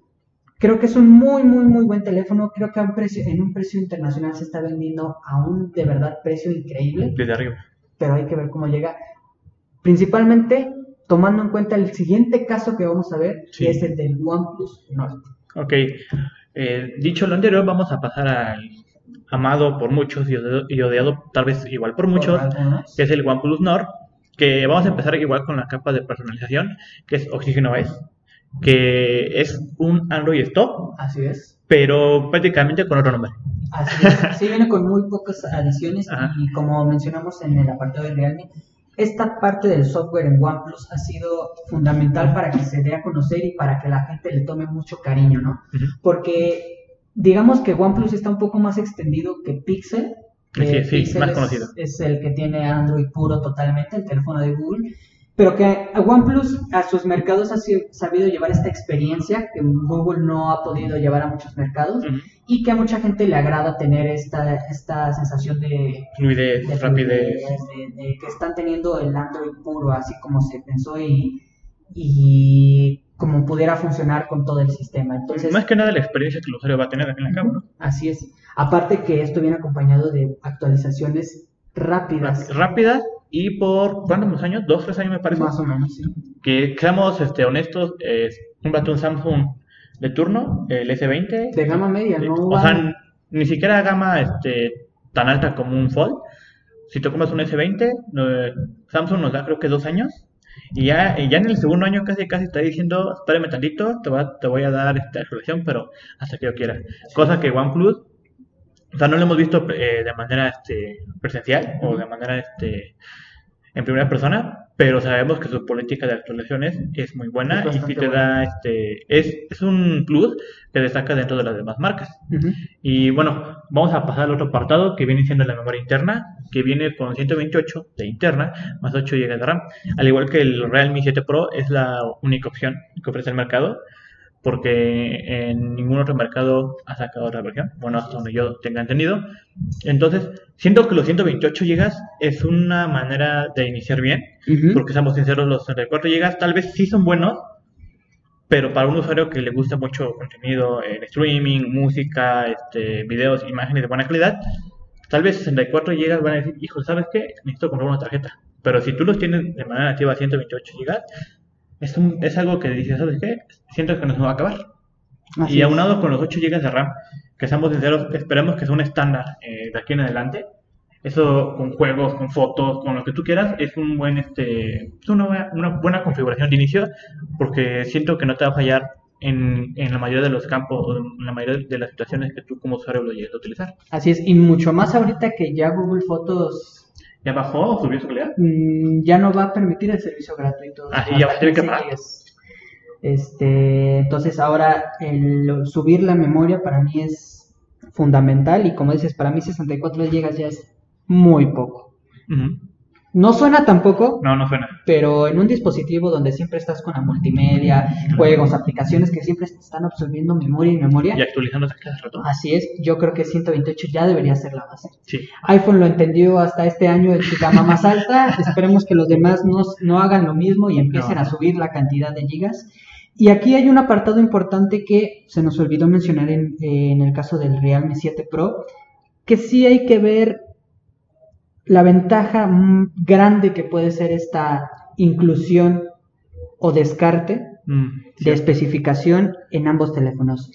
creo que es un muy, muy, muy buen teléfono. Creo que a un precio, en un precio internacional se está vendiendo a un de verdad precio increíble. Desde arriba. Pero hay que ver cómo llega. Principalmente tomando en cuenta el siguiente caso que vamos a ver, que es el del OnePlus Nord. Ok. Eh, dicho lo anterior, vamos a pasar al amado por muchos y odiado, tal vez igual por muchos, que es el OnePlus Nord, que vamos a empezar igual con la capa de personalización, que es Oxygen OS, que es un Android Stop. Así es. Pero prácticamente con otro nombre. Así es. Sí, viene con muy pocas adiciones y como mencionamos en el apartado de Realme, esta parte del software en OnePlus ha sido fundamental para que se dé a conocer y para que la gente le tome mucho cariño, ¿no? Porque digamos que OnePlus está un poco más extendido que Pixel. sí, sí, más conocido. Es el que tiene Android puro totalmente, el teléfono de Google. Pero que OnePlus a sus mercados ha sabido llevar esta experiencia que Google no ha podido llevar a muchos mercados y que a mucha gente le agrada tener esta, esta sensación de fluidez, de, rapidez. De, que están teniendo el Android puro, así como se pensó y, y como pudiera funcionar con todo el sistema. Entonces, Más que nada la experiencia que el usuario va a tener en la cámara. Así es. Aparte que esto viene acompañado de actualizaciones rápidas. Rápidas y por ¿cuántos años? ¿Dos, tres años me parece? Más o menos, sí. Que seamos este, honestos, es un un Samsung de turno, el S20. De gama media, ¿no? O sea, ni siquiera gama este, tan alta como un Fold. Si te compras un S20, Samsung nos da creo que dos años y ya, ya en el segundo año casi casi está diciendo, espérame tantito, te, va, te voy a dar esta solución, pero hasta que yo quiera. Cosa que OnePlus, o sea, no lo hemos visto eh, de manera este, presencial o de manera este, en primera persona, pero sabemos que su política de actualizaciones es muy buena y si te da este es, es un plus que destaca dentro de las demás marcas. Y bueno, vamos a pasar al otro apartado que viene siendo la memoria interna, que viene con 128 de interna más 8 GB de RAM, al igual que el Realme 7 Pro es la única opción que ofrece el mercado porque en ningún otro mercado ha sacado otra versión, bueno, hasta donde yo tenga entendido. Entonces, siento que los 128 GB es una manera de iniciar bien, porque seamos sinceros, los 34 GB tal vez sí son buenos, pero para un usuario que le gusta mucho contenido en streaming, música, este, videos, imágenes de buena calidad, tal vez 64 GB van a decir, hijo, ¿sabes qué? Necesito comprar una tarjeta. Pero si tú los tienes de manera nativa a 128 GB, es, es algo que dices, ¿sabes qué? Siento que nos va a acabar. y aunado con los 8 GB de RAM, que seamos sinceros, esperemos que sea un estándar eh, de aquí en adelante. Eso con juegos, con fotos, con lo que tú quieras, es un buen este, es una, una buena configuración de inicio, porque siento que no te va a fallar en, en, la mayoría de los campos, en la mayoría de las situaciones que tú como usuario lo llegues a utilizar. Así es, y mucho más ahorita que ya Google Fotos... ¿Ya bajó o subió su calidad? Mm, ya no va a permitir el servicio gratuito. Ah, ya va a tener que pagar. Este, entonces ahora el subir la memoria para mí es fundamental y como dices, para mí 64 GB ya es muy poco. No suena tampoco. No, no suena. Pero en un dispositivo donde siempre estás con la multimedia, juegos, aplicaciones que siempre están absorbiendo memoria y memoria. Y actualizándose cada rato. Así es, yo creo que 128 ya debería ser la base. Sí. iPhone lo entendió hasta este año en su gama más alta. [laughs] Esperemos que los demás no, no, hagan lo mismo y empiecen a subir la cantidad de gigas. Y aquí hay un apartado importante que se nos olvidó mencionar en, en el caso del Realme 7 Pro, que sí hay que ver la ventaja grande que puede ser esta inclusión o descarte mm, de especificación en ambos teléfonos.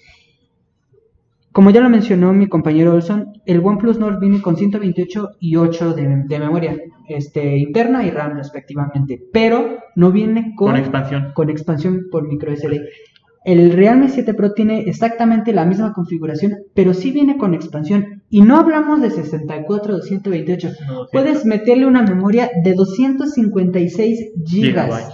Como ya lo mencionó mi compañero Olson, el OnePlus Nord viene con 128 y 8 de, memoria este, interna y RAM respectivamente, pero no viene con, con expansión. Con expansión por micro SD. El Realme 7 Pro tiene exactamente la misma configuración, pero sí viene con expansión. Y no hablamos de 64 o 228. Puedes meterle una memoria de 256 gigas.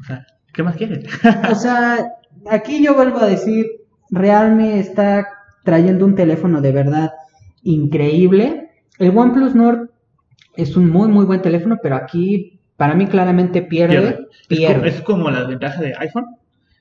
O sea, ¿qué más quieres? o sea, aquí yo vuelvo a decir, Realme está trayendo un teléfono de verdad increíble. El OnePlus Nord es un muy, muy buen teléfono, pero aquí para mí claramente pierde. pierde. Es, como, la ventaja de iPhone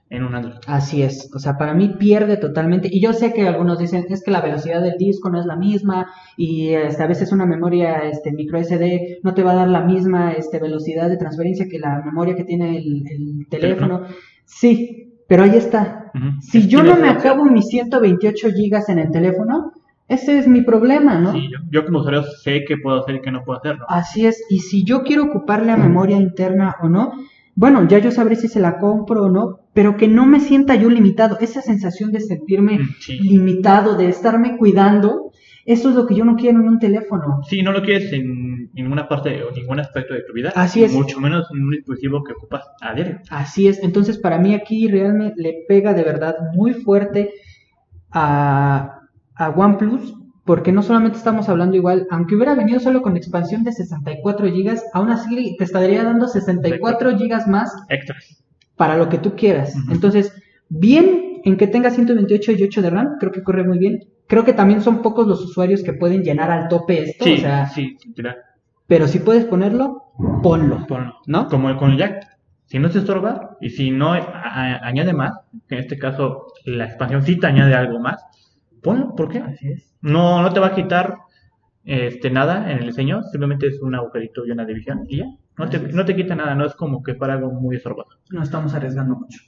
en un Android. Así es, o sea, para mí pierde totalmente. Y yo sé que algunos dicen es que la velocidad del disco no es la misma y este, a veces una memoria este, micro SD no te va a dar la misma este, velocidad de transferencia que la memoria que tiene el, teléfono. Sí, pero ahí está. Si yo no me acabo mis 128 gigas en el teléfono, ese es mi problema, ¿no? Sí, yo, yo, como usuario sé qué puedo hacer y qué no puedo hacer, ¿no? Así es, y si yo quiero ocuparle a memoria interna o no, bueno, ya yo sabré si se la compro o no, pero que no me sienta yo limitado. Esa sensación de sentirme mm, limitado, de estarme cuidando, eso es lo que yo no quiero en un teléfono. Sí, no lo quieres en ninguna parte o ningún aspecto de tu vida. Así es. Mucho menos en un dispositivo que ocupas a diario. Así es. Entonces, para mí aquí realmente le pega de verdad muy fuerte a, a OnePlus porque no solamente estamos hablando igual, aunque hubiera venido solo con expansión de 64 GB, aún así te estaría dando 64 GB más extras para lo que tú quieras. Entonces, bien en que tenga 128 y 8 de RAM, creo que corre muy bien. Creo que también son pocos los usuarios que pueden llenar al tope esto, sí, o sea, sí, pero si puedes ponerlo, ponlo, ponlo, ¿no? Como con el Jack. Si no te estorba y si no añade más, en este caso la expansión sí te añade algo más, ponlo, ¿por qué? Así es. No, no te va a quitar este, nada en el diseño, simplemente es un agujerito y una división y ya. No te, no te quita nada, no es como que para algo muy estorbado. No estamos arriesgando mucho.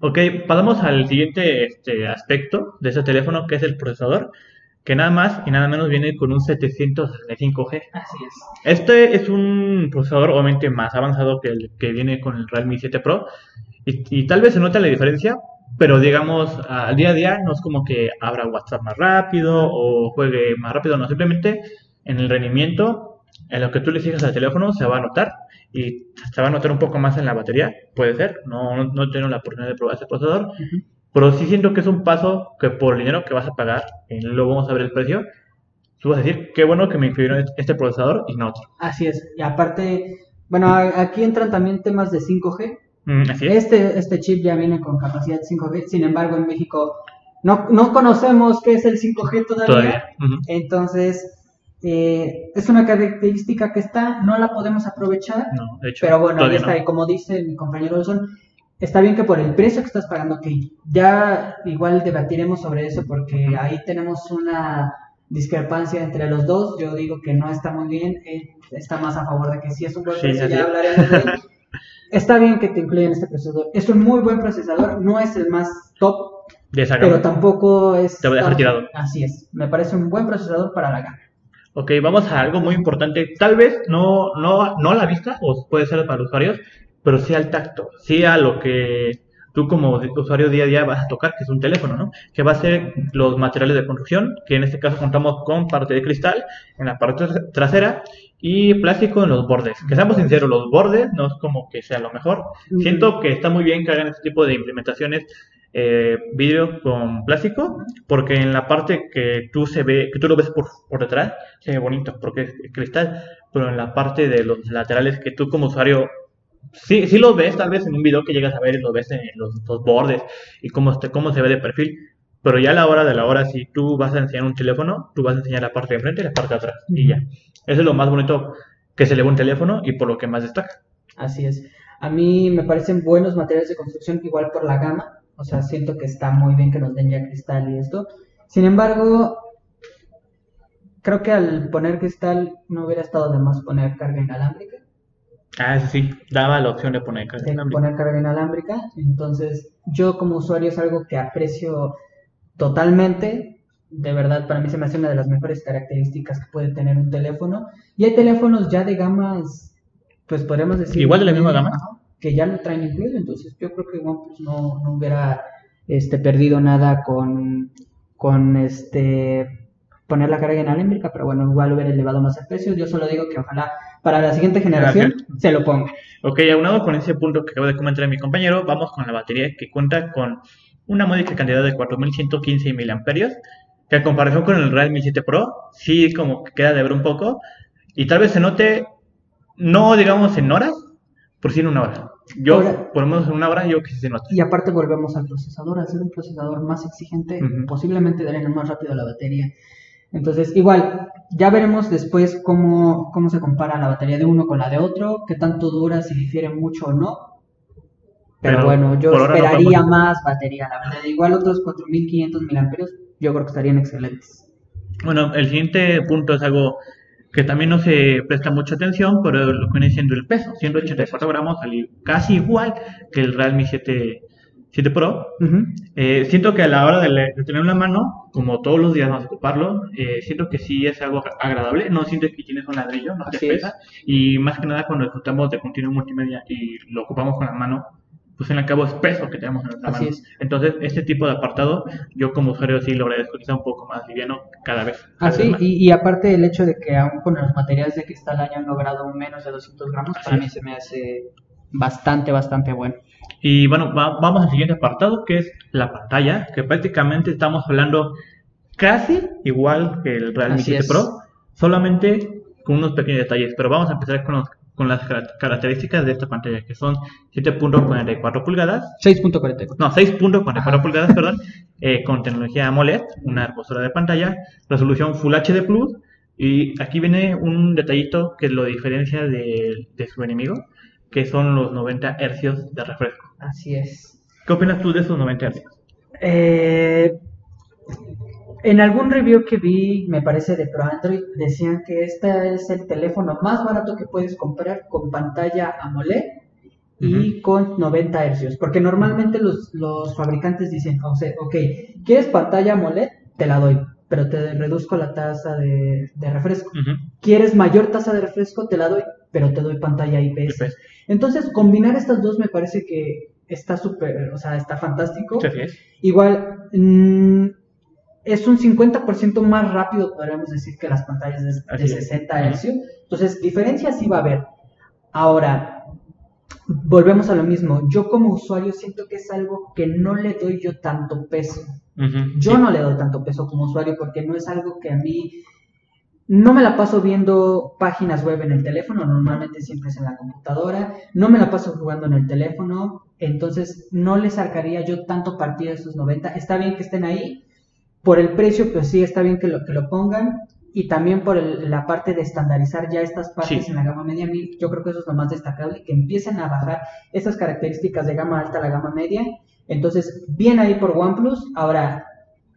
Ok, pasamos al siguiente este, aspecto de ese teléfono que es el procesador, que nada más y nada menos viene con un 765G. Así es. Este es un procesador obviamente más avanzado que el que viene con el Realme 7 Pro y, y tal vez se nota la diferencia, pero digamos, al día a día no es como que abra WhatsApp más rápido o juegue más rápido, no, simplemente en el rendimiento, en lo que tú le sigas al teléfono se va a notar y se va a notar un poco más en la batería, puede ser, no, no, tengo la oportunidad de probar ese procesador, pero sí siento que es un paso que por el dinero que vas a pagar, luego vamos a ver el precio, tú vas a decir, qué bueno que me incluyeron este procesador y no otro. Así es, y aparte, bueno, aquí entran también temas de 5G, Mm, este, este chip ya viene con capacidad 5G, sin embargo en México no, no conocemos qué es el 5G todavía. Entonces, eh, es una característica que está, no la podemos aprovechar. pero bueno, ahí está. Y como dice mi compañero Olson, está bien que por el precio que estás pagando, que ya igual debatiremos sobre eso porque ahí tenemos una discrepancia entre los dos. Yo digo que no está muy bien, está más a favor de que sí es un buen precio, ya hablaremos de él. [laughs] está bien que te incluyan este procesador. Es un muy buen procesador, no es el más top, pero tampoco es... Te voy a dejar tirado. Así es, me parece un buen procesador para la gama. Ok, vamos a algo muy importante. Tal vez no, no, no a la vista, o puede ser para los usuarios, pero sí al tacto, sí a lo que tú como usuario día a día vas a tocar, que es un teléfono, ¿no? Que va a ser los materiales de construcción, que en este caso contamos con parte de cristal en la parte trasera y plástico en los bordes. Que seamos sinceros, los bordes no es como que sea lo mejor. Siento que está muy bien que hagan este tipo de implementaciones eh, vidrio con plástico, porque en la parte que tú se ve, que tú lo ves por, por detrás, se ve bonito porque es cristal, pero en la parte de los laterales que tú como usuario sí, sí lo ves tal vez en un video que llegas a ver y lo ves en los, bordes y cómo, cómo se ve de perfil. Pero ya a la hora de la hora, si tú vas a enseñar un teléfono, tú vas a enseñar la parte de enfrente y la parte de atrás. Y ya. Eso es lo más bonito que se le ve un teléfono y por lo que más destaca. Así es. A mí me parecen buenos materiales de construcción, igual por la gama. O sea, siento que está muy bien que nos den ya cristal y esto. Sin embargo, creo que al poner cristal no hubiera estado de más poner carga inalámbrica. Ah, eso sí, daba la opción de poner carga inalámbrica. Poner carga inalámbrica. Entonces, yo como usuario es algo que aprecio totalmente. De verdad, para mí se me hace una de las mejores características que puede tener un teléfono. Y hay teléfonos ya de gamas, pues podríamos decir. Igual de la misma gama. Que ya lo traen incluido. Entonces, yo creo que OnePlus no, no hubiera este, perdido nada con, con este poner la carga inalámbrica, pero bueno, igual hubiera elevado más el precio. Yo solo digo que ojalá para la siguiente generación se lo ponga. Ok, aunado con ese punto que acabo de comentar mi compañero, vamos con la batería que cuenta con una módica cantidad de 4115 mAh, que a comparación con el Redmi 7 Pro, sí como que queda de ver un poco, y tal vez se note, no digamos en horas, por sí en una hora. Yo, por lo menos en una hora, yo que se nota. Y aparte volvemos al procesador, al ser un procesador más exigente, posiblemente drene más rápido la batería. Entonces, igual, ya veremos después cómo, cómo se compara la batería de uno con la de otro, qué tanto dura, si difiere mucho o no. Pero, bueno, yo esperaría más batería, la verdad. Igual otros 4500 mAh, yo creo que estarían excelentes. Bueno, el siguiente punto es algo que también no se presta mucha atención, pero lo que viene siendo el peso. 184 gramos, casi igual que el Realme 7 7 Pro, eh, siento que a la hora de, de, tener una mano, como todos los días vamos a ocuparlo, eh, siento que sí es algo agradable, no siento que tienes un ladrillo, no te pesa, y más que nada cuando disfrutamos de continuo multimedia y lo ocupamos con la mano, pues en el cabo es peso que tenemos en nuestra mano. Entonces, este tipo de apartado, yo como usuario sí lo agradezco sea un poco más liviano cada vez. Así, y, y, aparte el hecho de que aún con los materiales de cristal hayan logrado menos de 200 gramos, para mí se me hace bastante, bastante bueno. Y bueno, vamos al siguiente apartado, que es la pantalla, que prácticamente estamos hablando casi igual que el Realme 7 Pro, solamente con unos pequeños detalles. Pero vamos a empezar con, con las características de esta pantalla, que son 7.44 pulgadas. 6.44. No, 6.44 pulgadas, perdón, eh, con tecnología AMOLED, una hermosura de pantalla, resolución Full HD Plus. Y aquí viene un detallito que lo diferencia de, de su enemigo, que son los 90 hercios de refresco. Así es. ¿Qué opinas tú de esos 90 Hz? Eh, en algún review que vi, me parece de Pro Android, decían que este es el teléfono más barato que puedes comprar con pantalla AMOLED y con 90 Hz. Porque normalmente los, fabricantes dicen, o sea, ok, ¿quieres pantalla AMOLED? Te la doy, pero te reduzco la tasa de, refresco. ¿Quieres mayor tasa de refresco? Te la doy, pero te doy pantalla IPS. Entonces, combinar estas dos me parece que está súper, o sea, está fantástico. Igual, mm, es un 50% más rápido, podríamos decir, que las pantallas de, 60 Hz. Entonces, diferencia sí va a haber. Ahora, volvemos a lo mismo. Yo como usuario siento que es algo que no le doy yo tanto peso. Yo no le doy tanto peso como usuario porque no es algo que a mí no me la paso viendo páginas web en el teléfono, normalmente siempre es en la computadora. No me la paso jugando en el teléfono, entonces no le sacaría yo tanto partido de esos 90. Está bien que estén ahí, por el precio, pues sí, está bien que lo, que lo pongan. Y también por la parte de estandarizar ya estas partes en la gama media, yo creo que eso es lo más destacable, que empiecen a bajar esas características de gama alta a la gama media. Entonces, bien ahí por OnePlus. Ahora,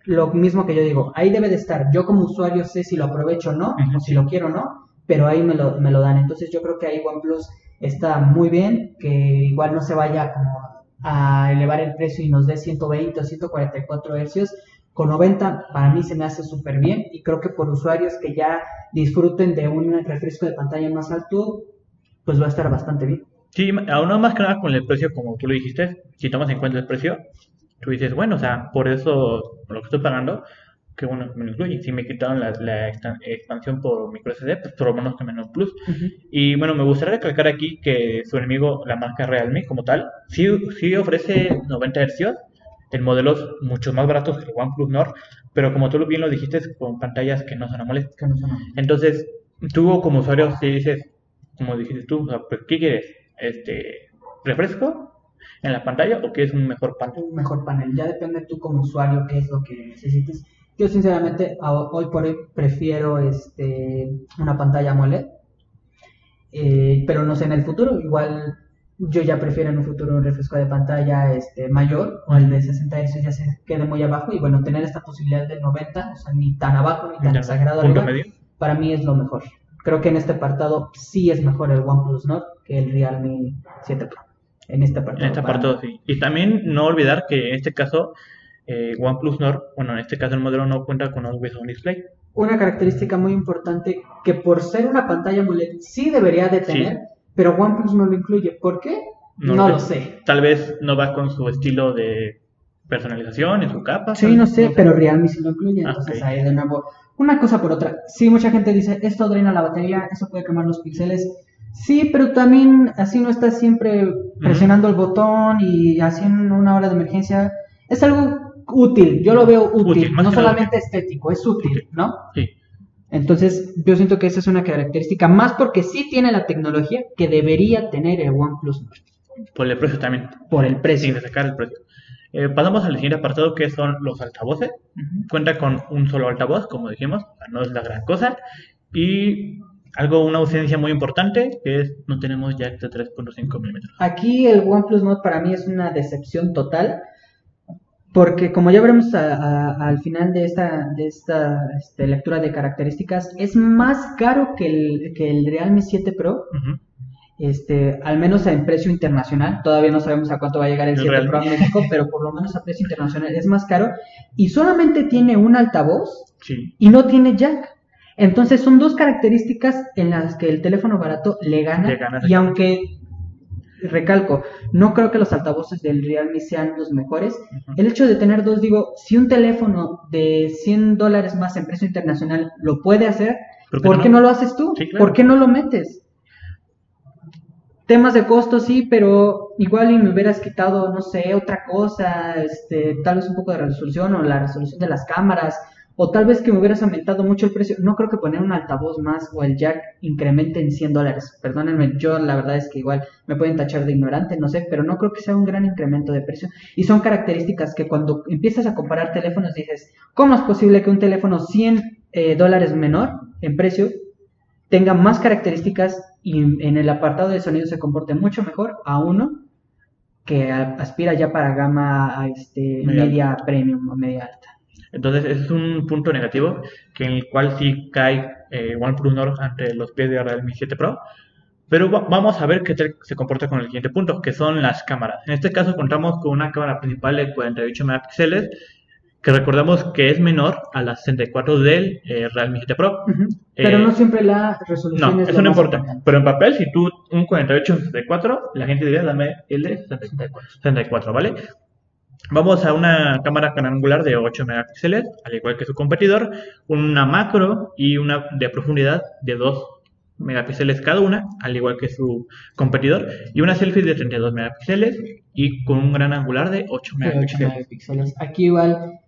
lo mismo que yo digo, ahí debe de estar. Yo como usuario sé si lo aprovecho o no, o si lo quiero o no, pero ahí me lo, me lo dan. Entonces yo creo que ahí OnePlus está muy bien, que igual no se vaya como a elevar el precio y nos dé 120 o 144 hercios. Con 90 para mí se me hace súper bien y creo que por usuarios que ya disfruten de un refresco de pantalla más alto, pues va a estar bastante bien. Sí, aún más que nada con el precio, como tú lo dijiste, si tomas en cuenta el precio, tú dices, bueno, o sea, por eso, por lo que estoy pagando, que bueno, me lo incluye. Si me quitaron la, la expansión por micro SD, pues por lo menos que menos plus. Y bueno, me gustaría recalcar aquí que su enemigo, la marca Realme como tal, sí, sí ofrece 90 Hz en modelos mucho más baratos que el OnePlus Nord, pero como tú bien lo dijiste, con pantallas que no son AMOLED. Entonces, tú como usuario, si dices, como dijiste tú, pues, ¿qué quieres? Este, ¿Refresco? en la pantalla o quieres un mejor panel? Un mejor panel, ya depende tú como usuario qué es lo que necesites. Yo sinceramente hoy por hoy prefiero este, una pantalla AMOLED, eh, pero no sé en el futuro, igual yo ya prefiero en un futuro un refresco de pantalla este, mayor o el de 60 Hz ya se quede muy abajo y bueno, tener esta posibilidad del 90, o sea, ni tan abajo ni tan exagerado para mí es lo mejor. Creo que en este apartado sí es mejor el OnePlus Nord que el Realme 7 Pro. En este apartado. En este apartado, sí. Y también no olvidar que en este caso eh, OnePlus Nord, bueno, en este caso el modelo no cuenta con Always On Display. Una característica muy importante que por ser una pantalla AMOLED sí debería de tener, pero OnePlus no lo incluye. ¿Por qué? No, lo sé. Tal vez no va con su estilo de personalización en su capa. Sí, no sé, pero Realme sí lo incluye. Ah, entonces ahí de nuevo, una cosa por otra. Sí, mucha gente dice, esto drena la batería, eso puede quemar los píxeles. Sí, pero también así no estás siempre presionando el botón y haciendo una hora de emergencia. Es algo útil, yo lo veo útil, no solamente estético, es útil, ¿no? Sí. Entonces, yo siento que esa es una característica, más porque sí tiene la tecnología que debería tener el OnePlus Por el precio también. Por el precio. Sin sacar el precio. Eh, pasamos al siguiente apartado que son los altavoces. Cuenta con un solo altavoz, como dijimos, no es la gran cosa. Y algo, una ausencia muy importante, que es no tenemos jack de 3.5 milímetros. Aquí el OnePlus Nord para mí es una decepción total porque como ya veremos al final de esta, de esta este, lectura de características, es más caro que el, que el Realme 7 Pro, este, al menos en precio internacional, todavía no sabemos a cuánto va a llegar el 7 Pro a México, [laughs] pero por lo menos a precio internacional es más caro, y solamente tiene un altavoz y no tiene jack. Entonces son dos características en las que el teléfono barato le gana, le gana y aunque recalco, no creo que los altavoces del Realme sean los mejores. El hecho de tener dos, digo, si un teléfono de 100 dólares más en precio internacional lo puede hacer, ¿por qué no? lo haces tú? ¿Por qué no lo metes? Temas de costo, sí, pero igual y me hubieras quitado, no sé, otra cosa, este, tal vez un poco de resolución o la resolución de las cámaras, o tal vez que me hubieras aumentado mucho el precio. No creo que poner un altavoz más o el jack incremente en 100 dólares. Perdónenme, yo la verdad es que igual me pueden tachar de ignorante, no sé, pero no creo que sea un gran incremento de precio. Y son características que cuando empiezas a comparar teléfonos dices, ¿cómo es posible que un teléfono 100 eh, dólares menor en precio tenga más características y en el apartado de sonido se comporte mucho mejor a uno que aspira ya para gama este, media premium o media alta? Entonces, ese es un punto negativo que en el cual sí cae eh, OnePlus Nord ante los pies de Realme 7 Pro. Pero vamos a ver qué tal se comporta con el siguiente punto, que son las cámaras. En este caso contamos con una cámara principal de 48 megapíxeles, que recordamos que es menor a las 64 del eh, Realme 7 Pro. Pero no siempre la resolución no, eso no importa. Pero en papel, si tú un 48 64, la gente diría dame el de 64, 64 ¿vale? Vamos a una cámara angular de 8 megapíxeles, al igual que su competidor, una macro y una de profundidad de 2 megapíxeles cada una, al igual que su competidor, y una selfie de 32 megapíxeles y con un gran angular de 8 megapíxeles. Aquí igual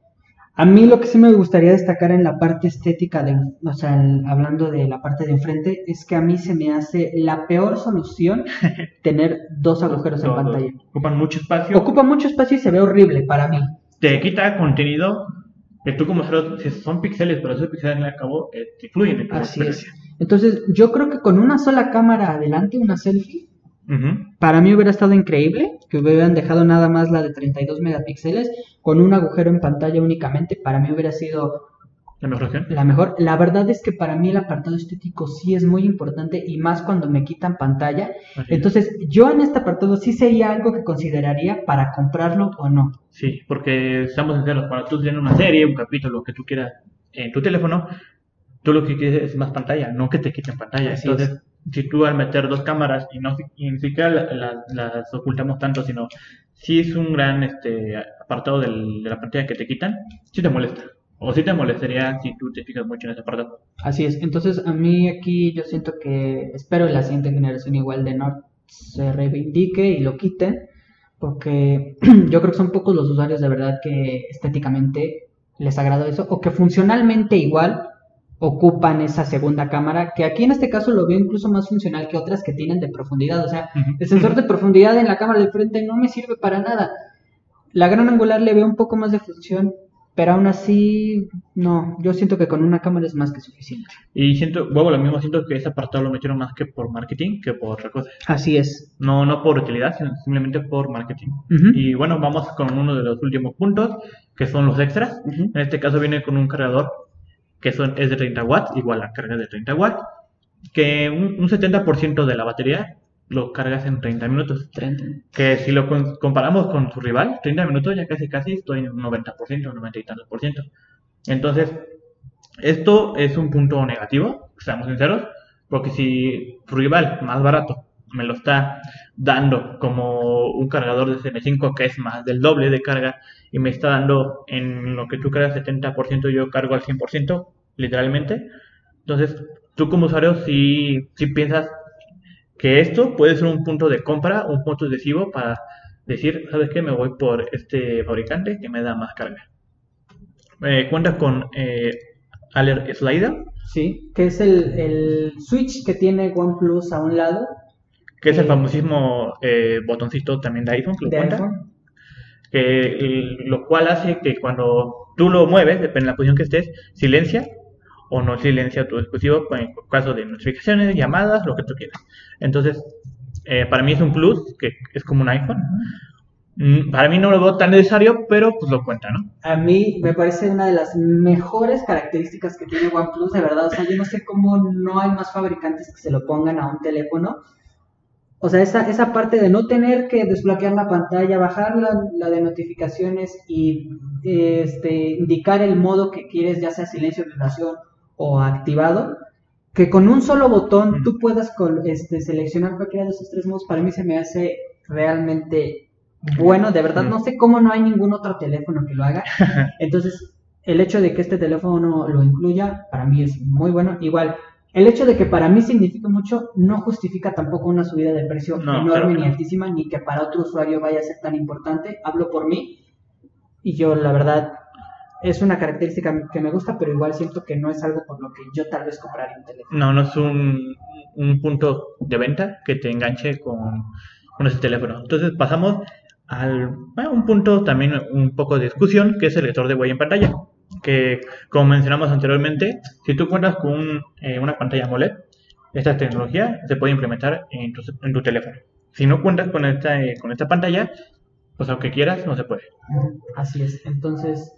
a mí lo que sí me gustaría destacar en la parte estética, de, o sea, hablando de la parte de enfrente, es que a mí se me hace la peor solución [laughs] tener dos agujeros en pantalla. Ocupan mucho espacio. Ocupan mucho espacio y se ve horrible para mí. Te quita contenido que tú como si son píxeles, pero esos píxeles al cabo eh, te fluyen. Así es. Entonces, yo creo que con una sola cámara adelante, una selfie, para mí hubiera estado increíble que hubieran dejado nada más la de 32 megapíxeles con un agujero en pantalla únicamente. Para mí hubiera sido la mejor. La mejor. La verdad es que para mí el apartado estético sí es muy importante y más cuando me quitan pantalla. Entonces, yo en este apartado sí sería algo que consideraría para comprarlo o no. Sí, porque estamos sinceros, cuando tú tienes una serie, un capítulo, que tú quieras en tu teléfono, tú lo que quieres es más pantalla, no que te quiten pantalla. Entonces, si tú al meter dos cámaras y no ni siquiera las ocultamos tanto, sino si es un gran este apartado de la pantalla que te quitan, sí te molesta. O sí te molestaría si tú te fijas mucho en ese apartado. Así es. Entonces, a mí aquí yo siento que espero la siguiente generación igual de Nord se reivindique y lo quiten. Porque [clears throat] yo creo que son pocos los usuarios de verdad que estéticamente les agrada eso. O que funcionalmente igual ocupan esa segunda cámara, que aquí en este caso lo veo incluso más funcional que otras que tienen de profundidad. O sea, el sensor de profundidad en la cámara de frente no me sirve para nada. La gran angular le veo un poco más de función, pero aún así, no, yo siento que con una cámara es más que suficiente. Y siento, luego lo mismo, siento que ese apartado lo metieron más que por marketing que por otra cosa. Así es. No, no por utilidad, sino simplemente por marketing. Y bueno, vamos con uno de los últimos puntos, que son los extras. En este caso viene con un cargador que son, es de 30 watts, igual la carga de 30 watts, que un, un 70% de la batería lo cargas en 30 minutos. 30. Que si lo comparamos con su rival, 30 minutos ya casi casi estoy en un 90%, 90 y tantos por ciento. Entonces, esto es un punto negativo, seamos sinceros, porque si su rival más barato me lo está dando como un cargador de CM5 que es más del doble de carga y me está dando en lo que tú cargas 70% yo cargo al 100% literalmente entonces tú como usuario si, si piensas que esto puede ser un punto de compra, un punto decisivo para decir, ¿sabes qué? Me voy por este fabricante que me da más carga. Eh, cuenta con eh, Alert Slider. Sí, que es el, switch que tiene OnePlus a un lado. Que es el eh, famosísimo eh, botoncito también de iPhone, que lo cuenta. Que, lo cual hace que cuando tú lo mueves, depende de la posición que estés, silencia o no silencia tu dispositivo en caso de notificaciones, llamadas, lo que tú quieras. Entonces, eh, para mí es un plus, que es como un iPhone. Mm, para mí no lo veo tan necesario, pero pues lo cuenta, ¿no? A mí me parece una de las mejores características que tiene OnePlus, de verdad. O sea, yo no sé cómo no hay más fabricantes que se lo pongan a un teléfono. O sea, esa, esa parte de no tener que desbloquear la pantalla, bajar la, la de notificaciones y este, indicar el modo que quieres, ya sea silencio, vibración o activado, que con un solo botón tú puedas este, seleccionar cualquiera de esos tres modos, para mí se me hace realmente bueno. De verdad, no sé cómo no hay ningún otro teléfono que lo haga. [laughs] Entonces, el hecho de que este teléfono lo incluya, para mí es muy bueno. Igual, el hecho de que para mí signifique mucho no justifica tampoco una subida de precio enorme ni altísima, ni que para otro usuario vaya a ser tan importante. Hablo por mí. Y yo, la verdad, es una característica que me gusta, pero igual siento que no es algo por lo que yo tal vez compraría un teléfono. No, no es un, punto de venta que te enganche con, con ese teléfono. Entonces pasamos al un punto también un poco de discusión, que es el lector de huella en pantalla. Que como mencionamos anteriormente, si tú cuentas con eh, una pantalla AMOLED, esta tecnología se puede implementar en tu, en tu teléfono. Si no cuentas con esta, eh, con esta pantalla, pues aunque quieras, no se puede. Así es. Entonces,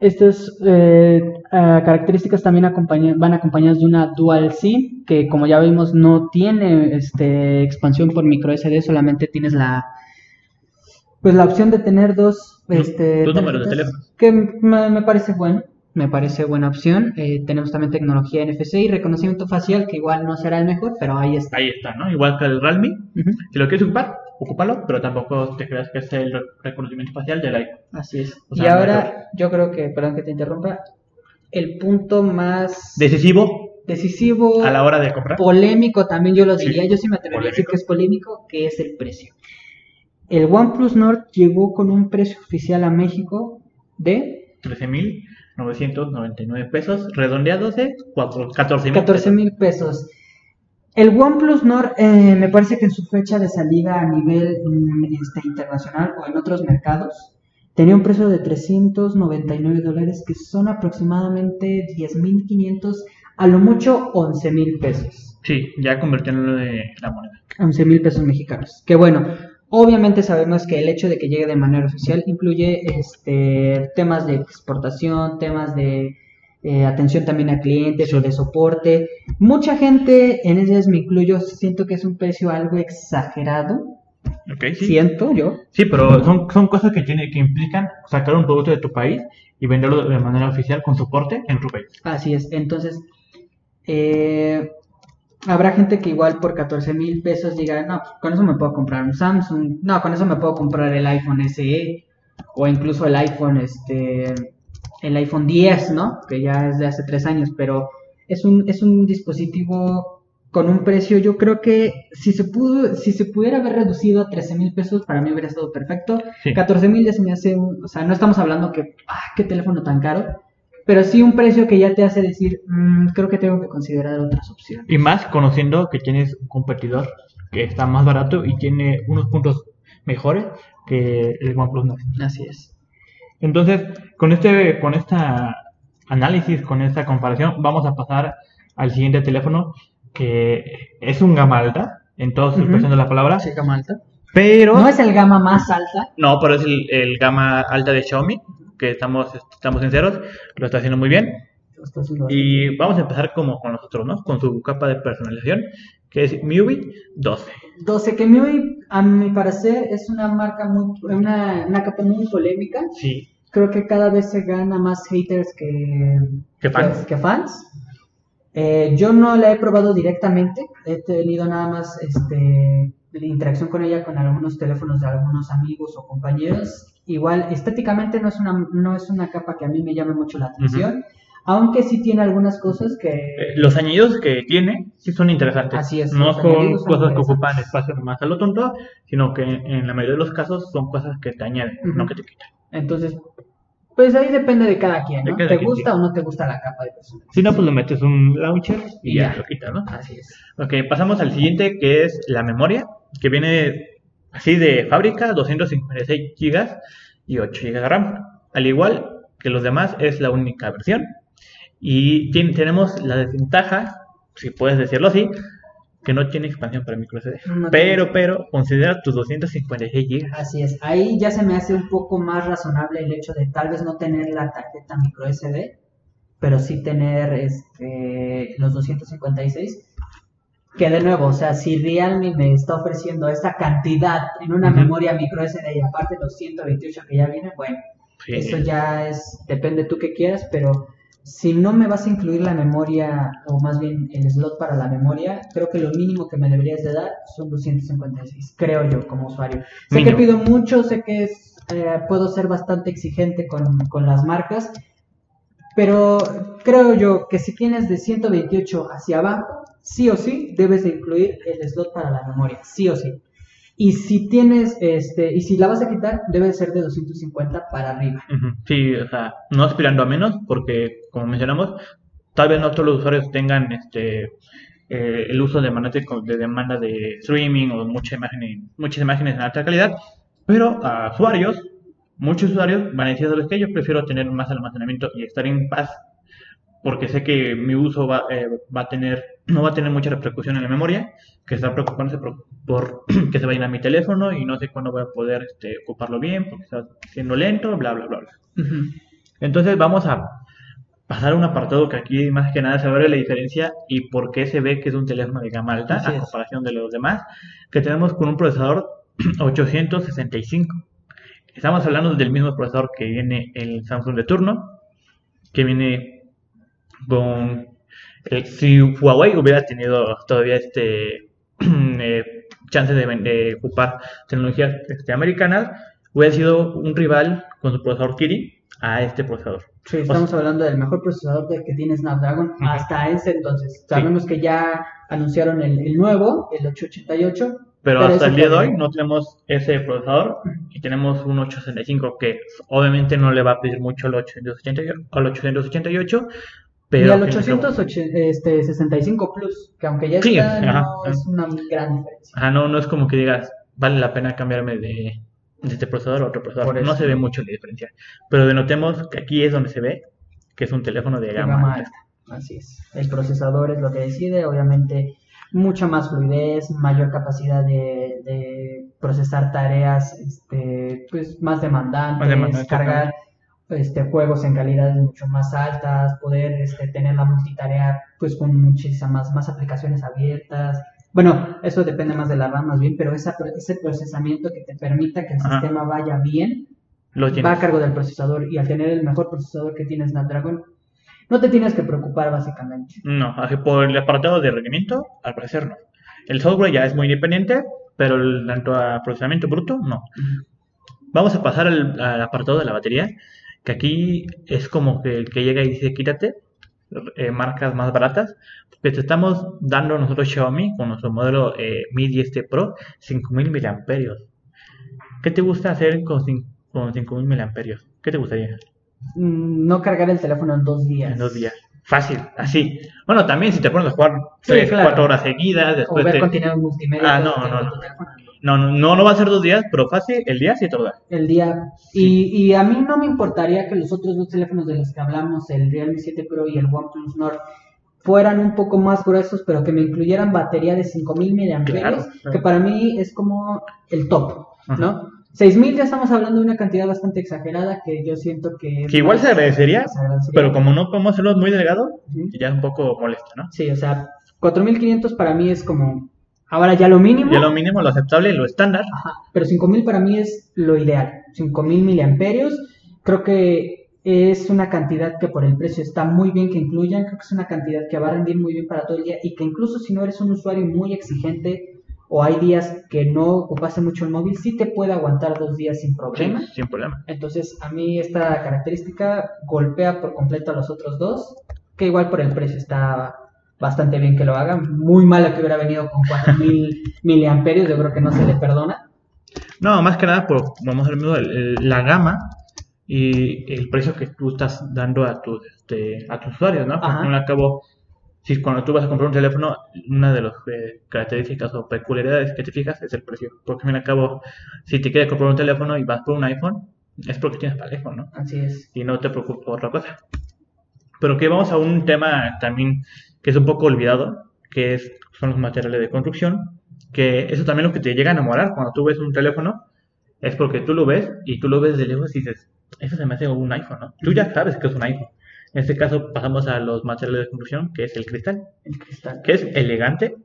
estas eh, características también van acompañadas de una dual SIM, que como ya vimos no tiene este, expansión por micro SD, solamente tienes la pues la opción de tener dos este, números de teléfono. Que me, parece bueno, me parece buena opción. Eh, tenemos también tecnología NFC y reconocimiento facial, que igual no será el mejor, pero ahí está. Ahí está, ¿no? Igual que el Realme. Si lo quieres ocupar, ocúpalo, pero tampoco te creas que es el reconocimiento facial del iPhone. Así es. y ahora yo creo que, perdón que te interrumpa, el punto más decisivo decisivo a la hora de comprar polémico también yo lo diría yo sí me atrevería a decir que es polémico que es el precio el OnePlus Nord llegó con un precio oficial a México de 13.999 pesos redondeados de 14.000 14 mil pesos el OnePlus Nord eh, me parece que en su fecha de salida a nivel mm, este, internacional o en otros mercados tenía un precio de 399 dólares que son aproximadamente 10.500 a lo mucho 11.000 pesos. Sí, ya convirtiéndolo de la moneda. 11.000 pesos mexicanos. Que bueno, obviamente sabemos que el hecho de que llegue de manera oficial incluye este, temas de exportación, temas de eh, atención también a clientes o de soporte. Mucha gente, en ese me incluyo, siento que es un precio algo exagerado. Okay, sí. Siento yo. Sí, pero son, son cosas que, tiene, que implican sacar un producto de tu país y venderlo de manera oficial con soporte en tu país. Así es. Entonces, eh, habrá gente que igual por 14 mil pesos diga, no, con eso me puedo comprar un Samsung, no, con eso me puedo comprar el iPhone SE o incluso el iPhone, este, el iPhone 10, ¿no? Que ya es de hace tres años, pero es un, es un dispositivo con un precio, yo creo que si se pudo, si se pudiera haber reducido a 13 mil pesos, para mí hubiera estado perfecto. 14 mil ya se me hace, o sea, no estamos hablando que, ah, qué teléfono tan caro, pero sí un precio que ya te hace decir, mm, creo que tengo que considerar otras opciones. Y más conociendo que tienes un competidor que está más barato y tiene unos puntos mejores que el OnePlus 9. Así es. Entonces, con este, con esta análisis, con esta comparación, vamos a pasar al siguiente teléfono, que es un gama alta, en toda su expresión de la palabra. Sí, gama alta. Pero... No es el gama más alta. No, pero es el, el gama alta de Xiaomi, que estamos, estamos sinceros, lo está haciendo muy bien. Y vamos a empezar como con nosotros, ¿no? Con su capa de personalización, que es MIUI 12. 12, que MIUI, a mi parecer, es una marca muy, una, una capa muy polémica. Sí creo que cada vez se gana más haters que, que fans. Eh, yo no la he probado directamente, he tenido nada más este, interacción con ella con algunos teléfonos de algunos amigos o compañeros. Igual, estéticamente no es una, no es una capa que a mí me llame mucho la atención. Aunque sí tiene algunas cosas que... Eh, los añadidos que tiene sí son interesantes. Así es. No son cosas que ocupan espacio más a lo tonto, sino que en la mayoría de los casos son cosas que te añaden, no que te quitan. Entonces, pues ahí depende de cada quien, ¿no? ¿Te gusta o no te gusta la capa de personaje? Si no, pues le metes un launcher y, ya, lo quitas, ¿no? Así es. Ok, pasamos al siguiente que es la memoria, que viene así de fábrica, 256 GB y 8 GB de RAM. Al igual que los demás, es la única versión. Y tenemos la desventaja, si puedes decirlo así, que no tiene expansión para micro SD. pero, pero, considera tus 256 GB. Así es. Ahí ya se me hace un poco más razonable el hecho de tal vez no tener la tarjeta micro SD, pero sí tener este, los 256. Que de nuevo, o sea, si Realme me está ofreciendo esta cantidad en una memoria micro SD y aparte los 128 que ya vienen, bueno, eso ya es, depende tú que quieras, pero si no me vas a incluir la memoria, o más bien el slot para la memoria, creo que lo mínimo que me deberías de dar son 256, creo yo como usuario. Sé que pido mucho, sé que eh, puedo ser bastante exigente con, con las marcas, pero creo yo que si tienes de 128 hacia abajo, sí o sí debes de incluir el slot para la memoria, sí o sí. Y si tienes, este, y si la vas a quitar, debe ser de 250 para arriba. Sí, o sea, no aspirando a menos, porque como mencionamos, tal vez no todos los usuarios tengan este eh, el uso de, de demanda de streaming o muchas imágenes, muchas imágenes en alta calidad, pero a usuarios, muchos usuarios van a decir, que yo prefiero tener más almacenamiento y estar en paz porque sé que mi uso va, eh, va, a tener, no va a tener mucha repercusión en la memoria, que está preocupándose por, [clears throat] que se vaya a mi teléfono y no sé cuándo voy a poder este, ocuparlo bien, porque está siendo lento, bla, bla, bla. bla. Entonces vamos a pasar a un apartado que aquí más que nada se ve la diferencia y por qué se ve que es un teléfono de gama alta a comparación de los demás, que tenemos con un procesador [clears throat] 865. Estamos hablando del mismo procesador que viene el Samsung de turno, que viene con eh, si Huawei hubiera tenido todavía este [clears throat] eh, chance de, ocupar tecnologías este, americanas, hubiera sido un rival con su procesador Kirin a este procesador. Sí, estamos hablando del mejor procesador que tiene Snapdragon hasta ese entonces. Sabemos que ya anunciaron el, nuevo, el 888. Pero, hasta el día de hoy no tenemos ese procesador y tenemos un 865 que obviamente no le va a pedir mucho al 888, al 888 y al 865 este, Plus, que aunque ya está, no es una gran diferencia. Ajá, no, no es como que digas, vale la pena cambiarme de, este procesador a otro procesador. No se ve mucho la diferencia. Pero denotemos que aquí es donde se ve que es un teléfono de gama, alta. Así es. El procesador es lo que decide, obviamente mucha más fluidez, mayor capacidad de, procesar tareas este, pues, más demandantes, cargar este, juegos en calidades mucho más altas, poder este, tener la multitarea pues con muchísimas más aplicaciones abiertas. Bueno, eso depende más de la RAM más bien, pero esa, ese procesamiento que te permita que el sistema vaya bien va a cargo del procesador y al tener el mejor procesador que tiene Snapdragon, no te tienes que preocupar básicamente. No, por el apartado de rendimiento, al parecer no. El software ya es muy independiente, pero el tanto a procesamiento bruto, no. Vamos a pasar al, apartado de la batería, que aquí es como que el que llega y dice quítate, eh, marcas más baratas, porque te estamos dando nosotros Xiaomi con nuestro modelo eh, Mi 10T Pro 5000 mAh. ¿Qué te gusta hacer con, con 5000 mAh? ¿Qué te gustaría? Mm, no cargar el teléfono en dos días. En dos días. Fácil, así. Bueno, también si te pones a jugar 3, 4 horas seguidas, después. O ver contenido multimedia. Ah, no, no, no. No, no, no va a ser dos días, pero fácil, el día sí te lo da. El día. Y, y a mí no me importaría que los otros dos teléfonos de los que hablamos, el Realme 7 Pro y el OnePlus Nord, fueran un poco más gruesos, pero que me incluyeran batería de 5000 mAh, claro, que para mí es como el top, ¿no? 6.000 ya estamos hablando de una cantidad bastante exagerada que yo siento que... Que igual se agradecería, pero como no podemos hacerlo muy delgado, ya es un poco molesto, ¿no? Sí, o sea, 4.500 para mí es como... Ahora ya lo mínimo. Ya lo mínimo, lo aceptable, lo estándar. Ajá, pero 5.000 para mí es lo ideal. 5.000 miliamperios. Creo que es una cantidad que por el precio está muy bien que incluyan. Creo que es una cantidad que va a rendir muy bien para todo el día y que incluso si no eres un usuario muy exigente o hay días que no ocupase mucho el móvil, sí te puede aguantar dos días sin problema. sin problema. Entonces, a mí esta característica golpea por completo a los otros dos, que igual por el precio está bastante bien que lo hagan. Muy malo que hubiera venido con 4000 [laughs] miliamperios, yo creo que no se le perdona. No, más que nada, por, vamos a ver, la gama y el precio que tú estás dando a tus, este, a tus usuarios, ¿no? Porque al cabo si cuando tú vas a comprar un teléfono, una de las eh, características o peculiaridades que te fijas es el precio. Porque al cabo, si te quieres comprar un teléfono y vas por un iPhone, es porque tienes para el iPhone, ¿no? Así es. Y no te preocupas por otra cosa. Pero que vamos a un tema también que es un poco olvidado, que es, son los materiales de construcción, que eso también lo que te llega a enamorar cuando tú ves un teléfono, es porque tú lo ves y tú lo ves de lejos y dices, eso se me hace un iPhone, ¿no? Tú ya sabes que es un iPhone. En este caso pasamos a los materiales de construcción, que es el cristal. El cristal. Que es elegante,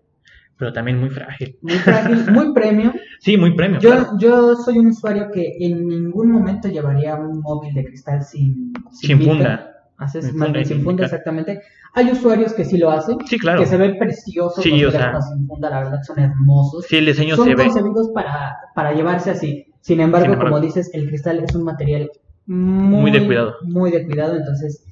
pero también muy frágil. Muy frágil, muy premium. [laughs] Sí, muy premium. Yo, yo soy un usuario que en ningún momento llevaría un móvil de cristal sin, sin, funda. Haces sin funda, sin funda exactamente. Hay usuarios que sí lo hacen, sí, claro. que se ven preciosos sí, los teléfonos sin funda, la verdad son hermosos. Sí, el diseño son se ve. Son concebidos para, para llevarse así. Sin embargo, como dices, el cristal es un material muy, muy de cuidado. Muy de cuidado, entonces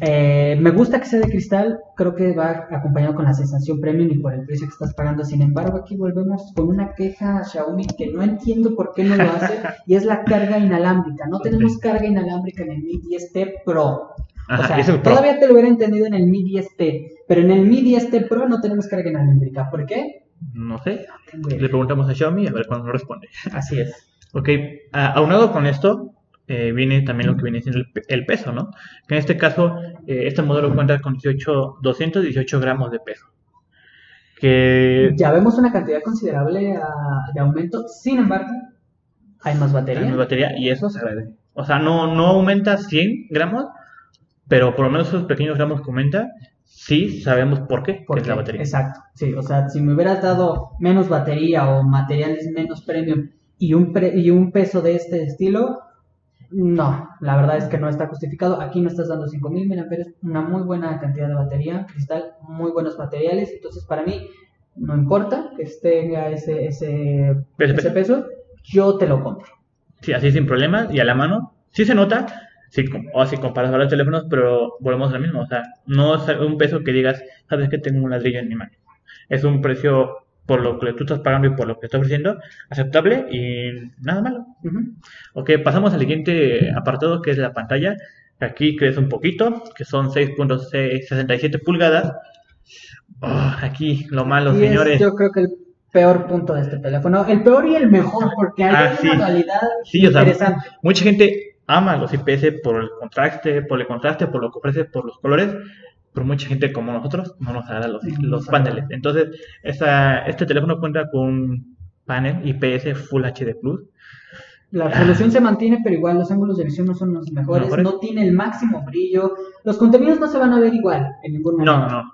eh, me gusta que sea de cristal, creo que va acompañado con la sensación premium y por el precio que estás pagando. Sin embargo, aquí volvemos con una queja a Xiaomi que no entiendo por qué no lo hace [laughs] y es la carga inalámbrica. No tenemos carga inalámbrica en el Mi 10T Pro. o sea, todavía te lo hubiera entendido en el Mi 10T, pero en el Mi 10T Pro no tenemos carga inalámbrica. ¿Por qué? No sé. Le preguntamos a Xiaomi a ver cuándo nos responde. Así es. Ok, aunado con esto, eh, viene también lo que viene siendo el, peso, ¿no? Que en este caso, eh, este modelo cuenta con 18, 218 gramos de peso. Que... Ya vemos una cantidad considerable de aumento, sin embargo, hay más batería. Hay más batería y eso se agradece. O sea, no, no aumenta 100 gramos, pero por lo menos esos pequeños gramos que aumenta, sí sabemos por qué, porque es la batería. Exacto, sí, o sea, si me hubieras dado menos batería o materiales menos premium y un, y un peso de este estilo, no, la verdad es que no está justificado. Aquí no estás dando 5000 mAh, una muy buena cantidad de batería, cristal, muy buenos materiales. Entonces, para mí, no importa que tenga ese, ese, ese peso, yo te lo compro. Sí, así sin problemas y a la mano. Sí se nota, sí, o así comparas a los teléfonos, pero volvemos a lo mismo. O sea, no es un peso que digas, sabes que tengo un ladrillo en mi mano. Es un precio por lo que tú estás pagando y por lo que estás ofreciendo, aceptable y nada malo. Ok, pasamos al siguiente apartado que es la pantalla. Aquí crece un poquito, que son 6.67 pulgadas. Oh, aquí lo malo, señores. yo creo que el peor punto de este teléfono, el peor y el mejor, porque hay ah, una dualidad interesante. mucha gente ama los IPS por el contraste, por el contraste, por lo que ofrece, por los colores, pero mucha gente como nosotros no nos agrada los, los paneles. Entonces, esta, este teléfono cuenta con un panel IPS Full HD Plus. La resolución se mantiene, pero igual los ángulos de visión no son los mejores, no tiene el máximo brillo, los contenidos no se van a ver igual en ningún momento. No, no.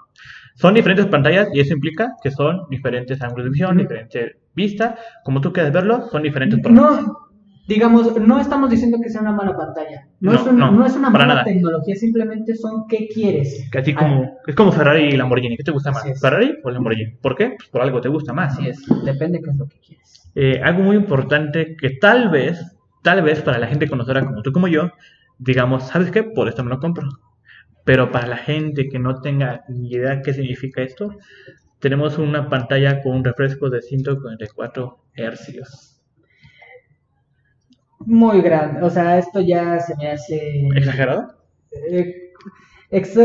Son diferentes pantallas y eso implica que son diferentes ángulos de visión, diferentes vistas. Como tú quieres verlo, son diferentes. No, digamos, no estamos diciendo que sea una mala pantalla. No, es, no, es, una mala tecnología, simplemente son qué quieres. Que como, es como Ferrari y Lamborghini. ¿Qué te gusta más? ¿Ferrari o Lamborghini? ¿Por qué? Pues por algo te gusta más. Así es, depende qué es lo que quieres. Eh, algo muy importante que tal vez, tal vez para la gente conocedora como tú como yo, digamos, ¿sabes qué? Por esto me lo compro. Pero para la gente que no tenga ni idea qué significa esto, tenemos una pantalla con un refresco de 144 Hz. Muy grande, o sea, esto ya se me hace... ¿Exagerado? Eh,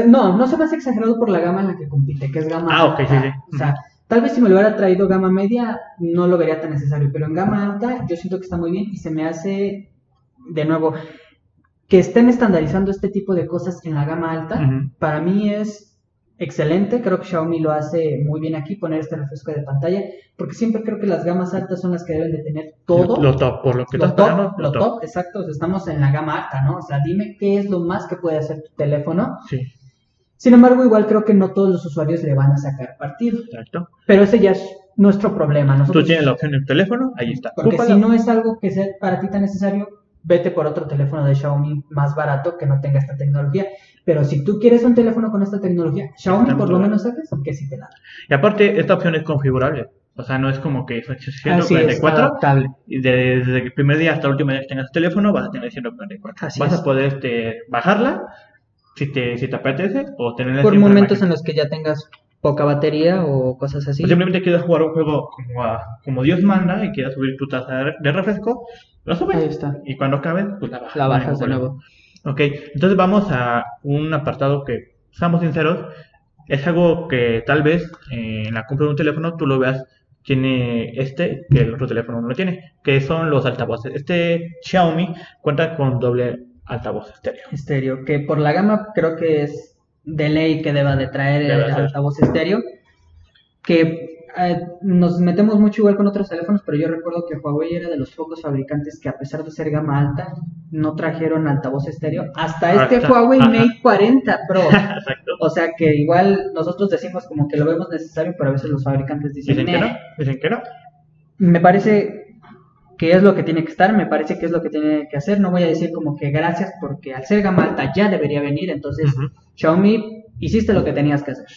no, no se me hace exagerado por la gama en la que compite, que es gama... Ah, ok, sí, sí. O sea, tal vez si me lo hubiera traído gama media, no lo vería tan necesario, pero en gama alta yo siento que está muy bien y se me hace, de nuevo, que estén estandarizando este tipo de cosas en la gama alta, para mí es excelente. Creo que Xiaomi lo hace muy bien aquí, poner este refresco de pantalla, porque siempre creo que las gamas altas son las que deben de tener todo. Lo top, por lo que lo top, lo top. exacto. estamos en la gama alta, ¿no? O sea, dime qué es lo más que puede hacer tu teléfono. Sí. Sin embargo, igual creo que no todos los usuarios le van a sacar partido. Exacto. Pero ese ya es nuestro problema. Nosotros, Tú tienes la opción en el teléfono, ahí está. Porque si no es algo que sea para ti tan necesario, vete por otro teléfono de Xiaomi más barato que no tenga esta tecnología. Pero si tú quieres un teléfono con esta tecnología, Xiaomi por lo menos sabes que sí te da. Y aparte, esta opción es configurable. O sea, no es como que es 844 y desde el primer día hasta el último día que tengas el teléfono vas a tener 144. vas a poder este, bajarla si te, si te apetece o tenerla Por momentos en los que ya tengas poca batería o cosas así. O simplemente quieres jugar un juego como, como Dios manda y quieras subir tu tasa de refresco, lo subes. Ahí está. Y cuando acabe, pues la bajas. La bajas de nuevo. Ok, entonces vamos a un apartado que, seamos sinceros, es algo que tal vez eh, en la compra de un teléfono tú lo veas tiene este que el otro teléfono no lo tiene, que son los altavoces. Este Xiaomi cuenta con doble altavoz estéreo. Estéreo, que por la gama creo que es de ley que deba de traer el altavoz estéreo, que eh, nos metemos mucho igual con otros teléfonos, pero yo recuerdo que Huawei era de los pocos fabricantes que a pesar de ser gama alta, no trajeron altavoz estéreo hasta este Huawei Mate 40 Pro. [laughs] o sea que igual nosotros decimos como que lo vemos necesario, pero a veces los fabricantes dicen, ¿Dicen que no? ¿Dicen que no? Me parece que es lo que tiene que estar, me parece que es lo que tiene que hacer. No voy a decir como que gracias porque al ser gama alta ya debería venir, entonces Xiaomi hiciste lo que tenías que hacer.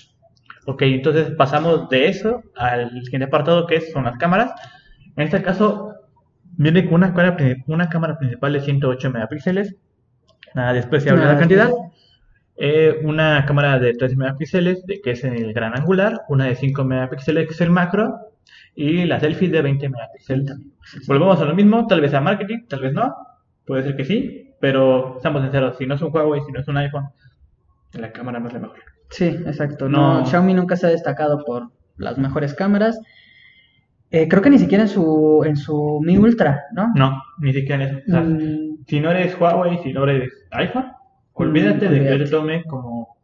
Ok, entonces pasamos de eso al siguiente apartado que son las cámaras. En este caso viene con una cámara, una cámara principal de 108 megapíxeles, nada despreciable la cantidad. Eh, una cámara de 3 megapíxeles, de, que es el gran angular, una de 5 megapíxeles, que es el macro, y la selfie de 20 megapíxeles. Volvemos a lo mismo, tal vez a marketing, tal vez no, puede ser que sí, pero estamos sinceros, si no es un Huawei, si no es un iPhone, la cámara no es la mejor. Sí, exacto. No, Xiaomi nunca se ha destacado por las mejores cámaras. Eh, creo que ni siquiera en su, en su Mi Ultra, ¿no? No, ni siquiera en eso. Mm. Si no eres Huawei, si no eres iPhone, olvídate, de que yo te tome como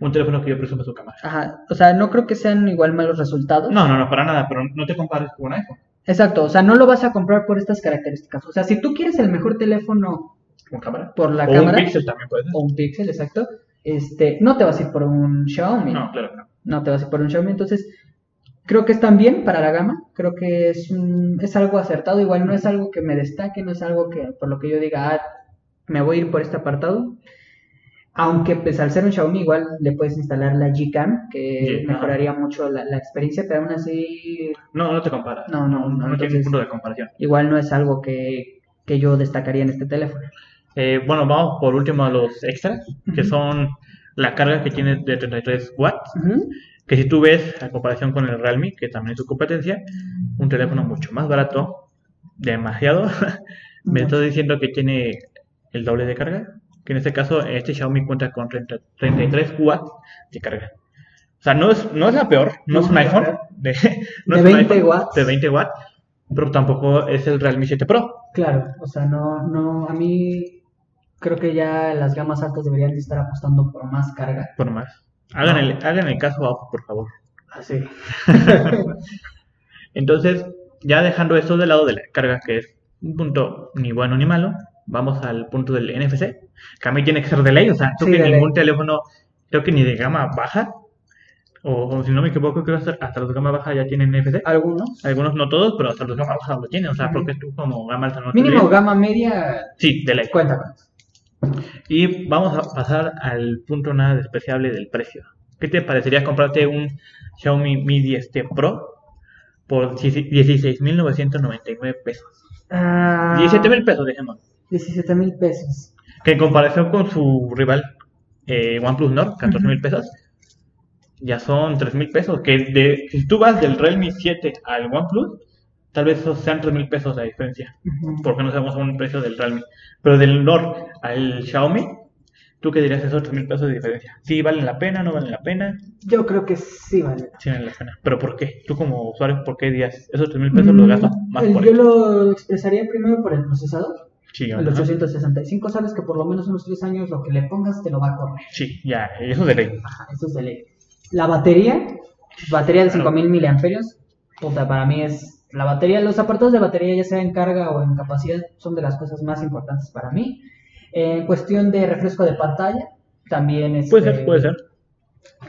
un teléfono que yo presumo su cámara. Ajá, o sea, no creo que sean igual malos resultados. No, no, no, para nada, pero no te compares con un iPhone. Exacto, o sea, no lo vas a comprar por estas características. O sea, si tú quieres el mejor teléfono ¿Con cámara? por la cámara. Un Pixel también puede ser. O un Pixel, exacto este, no te vas a ir por un Xiaomi. No, claro no. No te vas a ir por un Xiaomi, entonces creo que están bien para la gama, creo que es, es algo acertado, igual no es algo que me destaque, no es algo que por lo que yo diga, ah, me voy a ir por este apartado. Aunque pues al ser un Xiaomi igual le puedes instalar la Gcam, que mejoraría mucho la, experiencia, pero aún así... No, no te compara. No, no, no. No, tiene punto de comparación. Igual no es algo que, que yo destacaría en este teléfono. Eh, bueno, vamos por último a los extras, que son la carga que tiene de 33 watts, que si tú ves a comparación con el Realme, que también es su competencia, un teléfono mucho más barato, demasiado, [laughs] me estás diciendo que tiene el doble de carga, que en este caso este Xiaomi cuenta con 33 watts de carga. O sea, no es, no es la peor, no, es un iPhone [laughs] de, 20 watts. De 20 watts, pero tampoco es el Realme 7 Pro. Claro, o sea, no, no, a mí creo que ya las gamas altas deberían de estar apostando por más carga. Por más. Hagan, el, hagan el caso abajo, por favor. Así. [laughs] Entonces, ya dejando esto de lado de la carga, que es un punto ni bueno ni malo. Vamos al punto del NFC, que a mí tiene que ser de ley, o sea, creo que ningún teléfono, creo que ni de gama baja, o, si no me equivoco, creo que hasta los de gama baja ya tienen NFC. Algunos. Algunos no todos, pero hasta los de gama baja lo tienen, o sea, porque tú como gama alta no Mínimo gama media. Sí, de ley. Cuenta Y vamos a pasar al punto nada despreciable del precio. ¿Qué te parecería comprarte un Xiaomi Mi 10T Pro por 16.999 pesos? Uh, 17.000 pesos, dejemos. 17.000 pesos. Que en comparación con su rival eh, OnePlus Nord, 14.000 pesos, ya son 3.000 pesos. Que de, si tú vas del Realme 7 al OnePlus, tal vez esos sean 3.000 pesos la diferencia. Porque no sabemos un precio del Realme. Pero del Nord al Xiaomi, ¿Tú qué dirías esos 3 mil pesos de diferencia? ¿Sí valen la pena? ¿No valen la pena? Yo creo que sí valen. Sí valen la pena. ¿Pero por qué? Tú como usuario, ¿por qué dirías esos 3 mil pesos los gastas más el, por Yo lo expresaría primero por el procesador. Sí, el 865 sabes que por lo menos unos 3 años lo que le pongas te lo va a correr. Sí, ya, eso es de ley. Ajá, eso es de ley. La batería, batería de 5000 miliamperios, puta, para mí es la batería, los apartados de batería, ya sea en carga o en capacidad, son de las cosas más importantes para mí. En cuestión de refresco de pantalla, también es... puede ser, puede ser.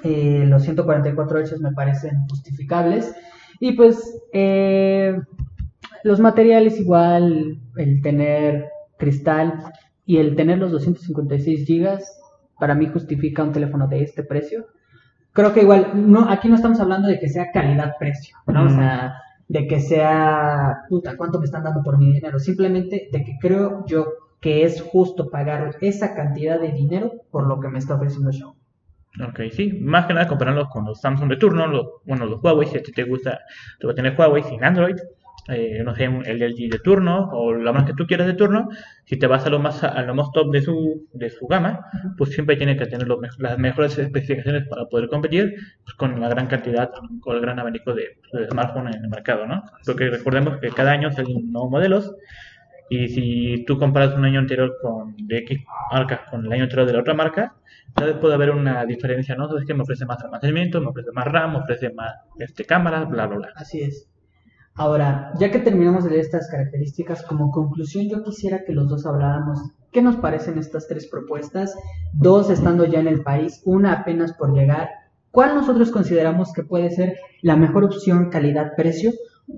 Eh, los 144 Hz me parecen justificables. Y pues eh, los materiales igual, el tener cristal y el tener los 256 GB, para mí justifica un teléfono de este precio. Creo que igual, no, aquí no estamos hablando de que sea calidad-precio, ¿no? O sea, de que sea, puta, ¿cuánto me están dando por mi dinero? Simplemente de que creo yo que es justo pagar esa cantidad de dinero por lo que me está ofreciendo Xiaomi. Ok, sí, más que nada compararlos con los Samsung de turno, los, bueno, los Huawei, si a ti te gusta, tú vas a tener Huawei sin Android, eh, no sé, el LG de turno o la más que tú quieras de turno, si te vas a lo más a lo más top de su de su gama, pues siempre tiene que tener las mejores especificaciones para poder competir pues, con la gran cantidad, con el gran abanico de, de smartphones en el mercado, ¿no? Porque recordemos que cada año salen nuevos modelos y si tú comparas un año anterior con de X marca con el año anterior de la otra marca, ya puede haber una diferencia, ¿no? Es que me ofrece más almacenamiento, me ofrece más RAM, me ofrece más este, cámaras, bla, bla, bla. Así es. Ahora, ya que terminamos de estas características, como conclusión yo quisiera que los dos habláramos qué nos parecen estas tres propuestas, dos estando ya en el país, una apenas por llegar, cuál nosotros consideramos que puede ser la mejor opción calidad-precio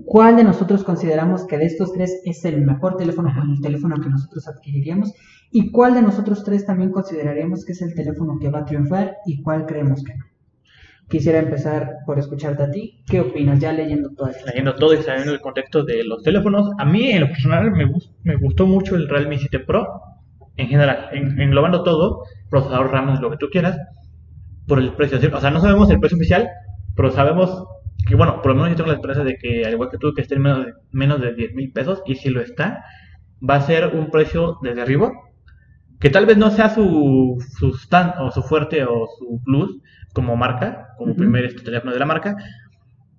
¿Cuál de nosotros consideramos que de estos tres es el mejor teléfono con el teléfono que nosotros adquiriríamos? ¿Y cuál de nosotros tres también consideraríamos que es el teléfono que va a triunfar y cuál creemos que no? Quisiera empezar por escucharte a ti. ¿Qué opinas ya leyendo todo esto? Leyendo todo y sabiendo el contexto de los teléfonos. A mí, en lo personal, me, me gustó mucho el Realme 7 Pro. En general, englobando todo, procesador RAM, lo que tú quieras, por el precio. O sea, no sabemos el precio oficial, pero sabemos que bueno, por lo menos yo tengo la esperanza de que, al igual que tú, que esté en menos de, menos de 10 mil pesos, y si lo está, va a ser un precio de derribo, que tal vez no sea su, su stand o su fuerte o su plus como marca, como primer este teléfono de la marca,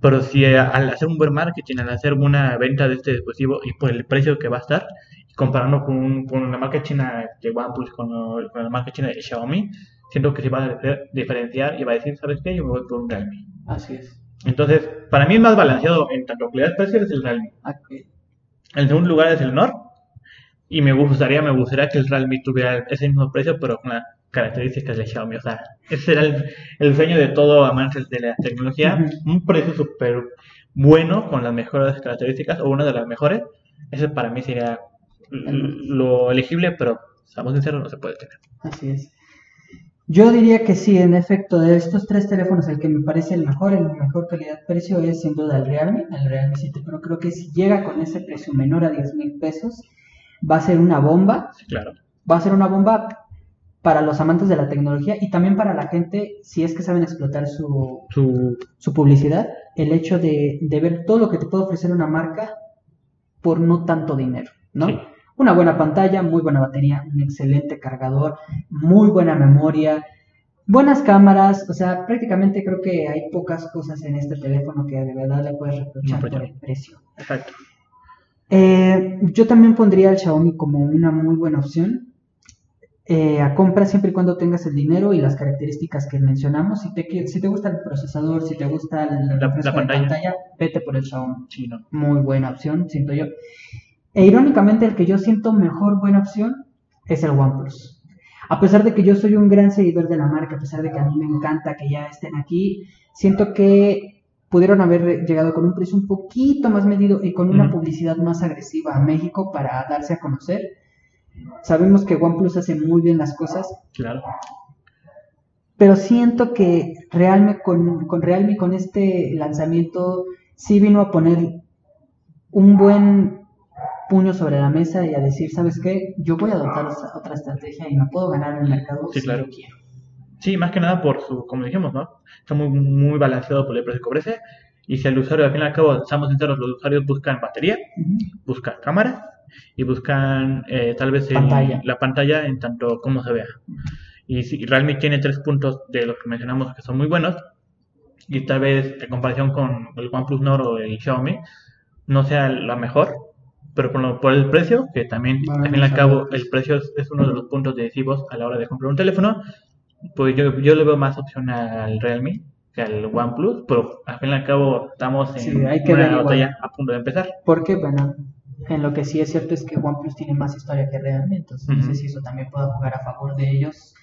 pero si al hacer un buen marketing, al hacer una venta de este dispositivo y por el precio que va a estar, comparando con, con la marca china de OnePlus, con, con, la marca china de Xiaomi, siento que se va a diferenciar y va a decir, ¿sabes qué? Yo me voy por un Realme. Así es. Entonces, para mí es más balanceado en tanto calidad-precio es el Realme. En segundo lugar es el Nord. Y me gustaría, me gustaría que el Realme tuviera ese mismo precio, pero con las características de Xiaomi. O sea, ese era el, sueño de todo amante de la tecnología. Un precio súper bueno, con las mejores características, o una de las mejores. Ese para mí sería lo elegible, pero, seamos sinceros, no se puede tener. Así es. Yo diría que sí, en efecto, de estos tres teléfonos, el que me parece el mejor, el mejor calidad-precio es sin duda el Realme, el Realme 7, pero creo que si llega con ese precio menor a 10 mil pesos, va a ser una bomba. claro. Va a ser una bomba para los amantes de la tecnología y también para la gente, si es que saben explotar su, su... publicidad, el hecho de, de, ver todo lo que te puede ofrecer una marca por no tanto dinero, ¿no? Una buena pantalla, muy buena batería, un excelente cargador, muy buena memoria, buenas cámaras, o sea, prácticamente creo que hay pocas cosas en este teléfono que de verdad le puedes reprochar por el precio. Exacto. Eh, yo también pondría el Xiaomi como una muy buena opción. Eh, a compra siempre y cuando tengas el dinero y las características que mencionamos. Si te, si te gusta el procesador, si te gusta la, pantalla. vete por el Xiaomi. Muy buena opción, siento yo. E irónicamente el que yo siento mejor buena opción es el OnePlus. A pesar de que yo soy un gran seguidor de la marca, a pesar de que a mí me encanta que ya estén aquí, siento que pudieron haber llegado con un precio un poquito más medido y con una publicidad más agresiva a México para darse a conocer. Sabemos que OnePlus hace muy bien las cosas. Claro. Pero siento que Realme con, con Realme con este lanzamiento sí vino a poner un buen puño sobre la mesa y a decir, ¿sabes qué? Yo voy a adoptar otra estrategia y me puedo ganar en el mercado sí, si claro. quiero. Sí, más que nada por su, como dijimos, ¿no? Está muy, muy balanceado por el precio que ofrece. Y si el usuario, al fin y al cabo, estamos sinceros, los usuarios buscan batería, buscan cámara y buscan eh, tal vez la pantalla en tanto como se vea. Y si Realme tiene tres puntos de los que mencionamos que son muy buenos, y tal vez en comparación con el OnePlus Nord o el Xiaomi, no sea la mejor, pero por, por el precio, que también, al fin y al cabo, el precio es, uno de los puntos decisivos a la hora de comprar un teléfono, pues yo, yo le veo más opción al Realme que al OnePlus, pero al fin y al cabo estamos en una batalla a punto de empezar. Porque, bueno, en lo que sí es cierto es que OnePlus tiene más historia que Realme, entonces no sé si eso también puede jugar a favor de ellos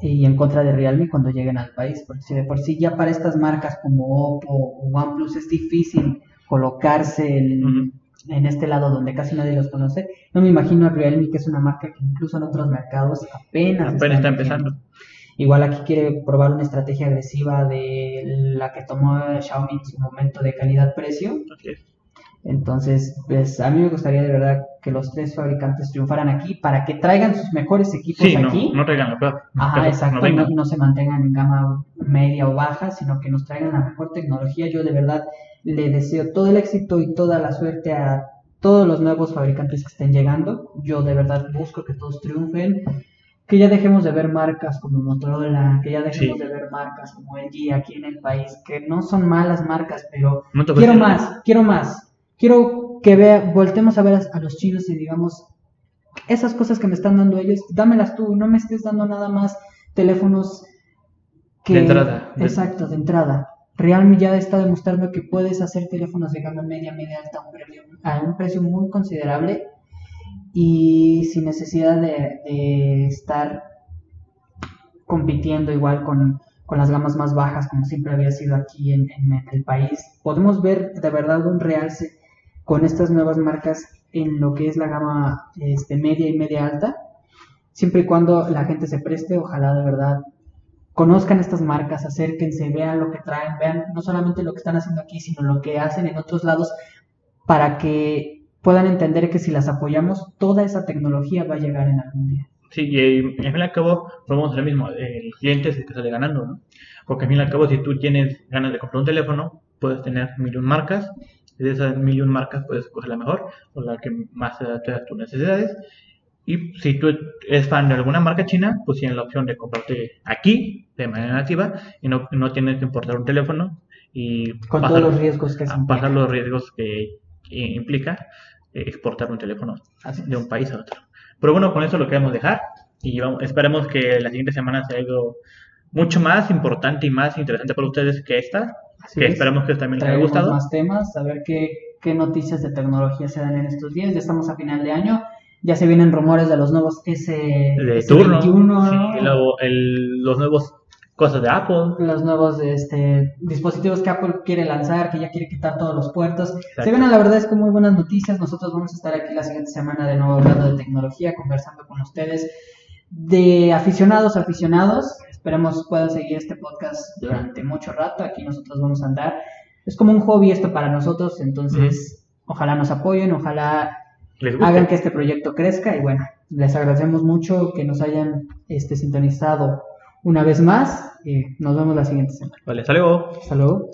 y en contra de Realme cuando lleguen al país, porque si de por sí ya para estas marcas como Oppo o OnePlus es difícil colocarse en, en este lado donde casi nadie los conoce. No me imagino a Realme, que es una marca que incluso en otros mercados apenas, está, empezando. Igual aquí quiere probar una estrategia agresiva de la que tomó Xiaomi en su momento de calidad-precio. Entonces, pues a mí me gustaría de verdad que los tres fabricantes triunfaran aquí para que traigan sus mejores equipos aquí. No, no traigan lo peor. Ajá, exacto. No, no, se mantengan en gama media o baja, sino que nos traigan la mejor tecnología. Yo de verdad le deseo todo el éxito y toda la suerte a todos los nuevos fabricantes que estén llegando. Yo de verdad busco que todos triunfen, que ya dejemos de ver marcas como Motorola, que ya dejemos de ver marcas como LG aquí en el país, que no son malas marcas, pero quiero más, quiero más. Quiero que vea, voltemos a ver a, los chinos y digamos, esas cosas que me están dando ellos, dámelas tú, no me estés dando nada más teléfonos que... De entrada. Exacto, de entrada. Realme ya está demostrando que puedes hacer teléfonos de gama media, media alta a un precio, muy considerable y sin necesidad de, estar compitiendo igual con, las gamas más bajas como siempre había sido aquí en, el país. Podemos ver de verdad un realce con estas nuevas marcas en lo que es la gama este, media y media alta, siempre y cuando la gente se preste, ojalá de verdad conozcan estas marcas, acérquense, vean lo que traen, vean no solamente lo que están haciendo aquí, sino lo que hacen en otros lados para que puedan entender que si las apoyamos, toda esa tecnología va a llegar en algún día. Sí, y al fin y al cabo, vamos lo mismo, el cliente es el que sale ganando, ¿no? Porque al fin y al cabo, si tú tienes ganas de comprar un teléfono, puedes tener mil marcas, de esas mil marcas puedes escoger la mejor, o la que más se adapte a tus necesidades, y si tú eres fan de alguna marca china, pues tienes la opción de comprarte aquí de manera nativa y no, no tienes que importar un teléfono y con pasar, todos los riesgos que pasar los riesgos que, implica eh, exportar un teléfono de un país a otro. Pero bueno, con eso lo queremos dejar y esperemos que la siguiente semana sea algo mucho más importante y más interesante para ustedes que esta. Que esperamos que también les haya gustado. más temas, a ver qué, qué noticias de tecnología se dan en estos días. Ya estamos a final de año ya se vienen rumores de los nuevos S, de turno, sí, luego los nuevos cosas de Apple. Los nuevos este, dispositivos que Apple quiere lanzar, que ya quiere quitar todos los puertos. Se vienen, la verdad es que muy buenas noticias. Nosotros vamos a estar aquí la siguiente semana de nuevo hablando de tecnología, conversando con ustedes de aficionados a aficionados. Esperemos puedan seguir este podcast durante mucho rato. Aquí nosotros vamos a andar. Es como un hobby esto para nosotros, entonces ojalá nos apoyen, ojalá hagan que este proyecto crezca y bueno, les agradecemos mucho que nos hayan este, sintonizado una vez más y nos vemos la siguiente semana. Vale, hasta luego. Hasta luego.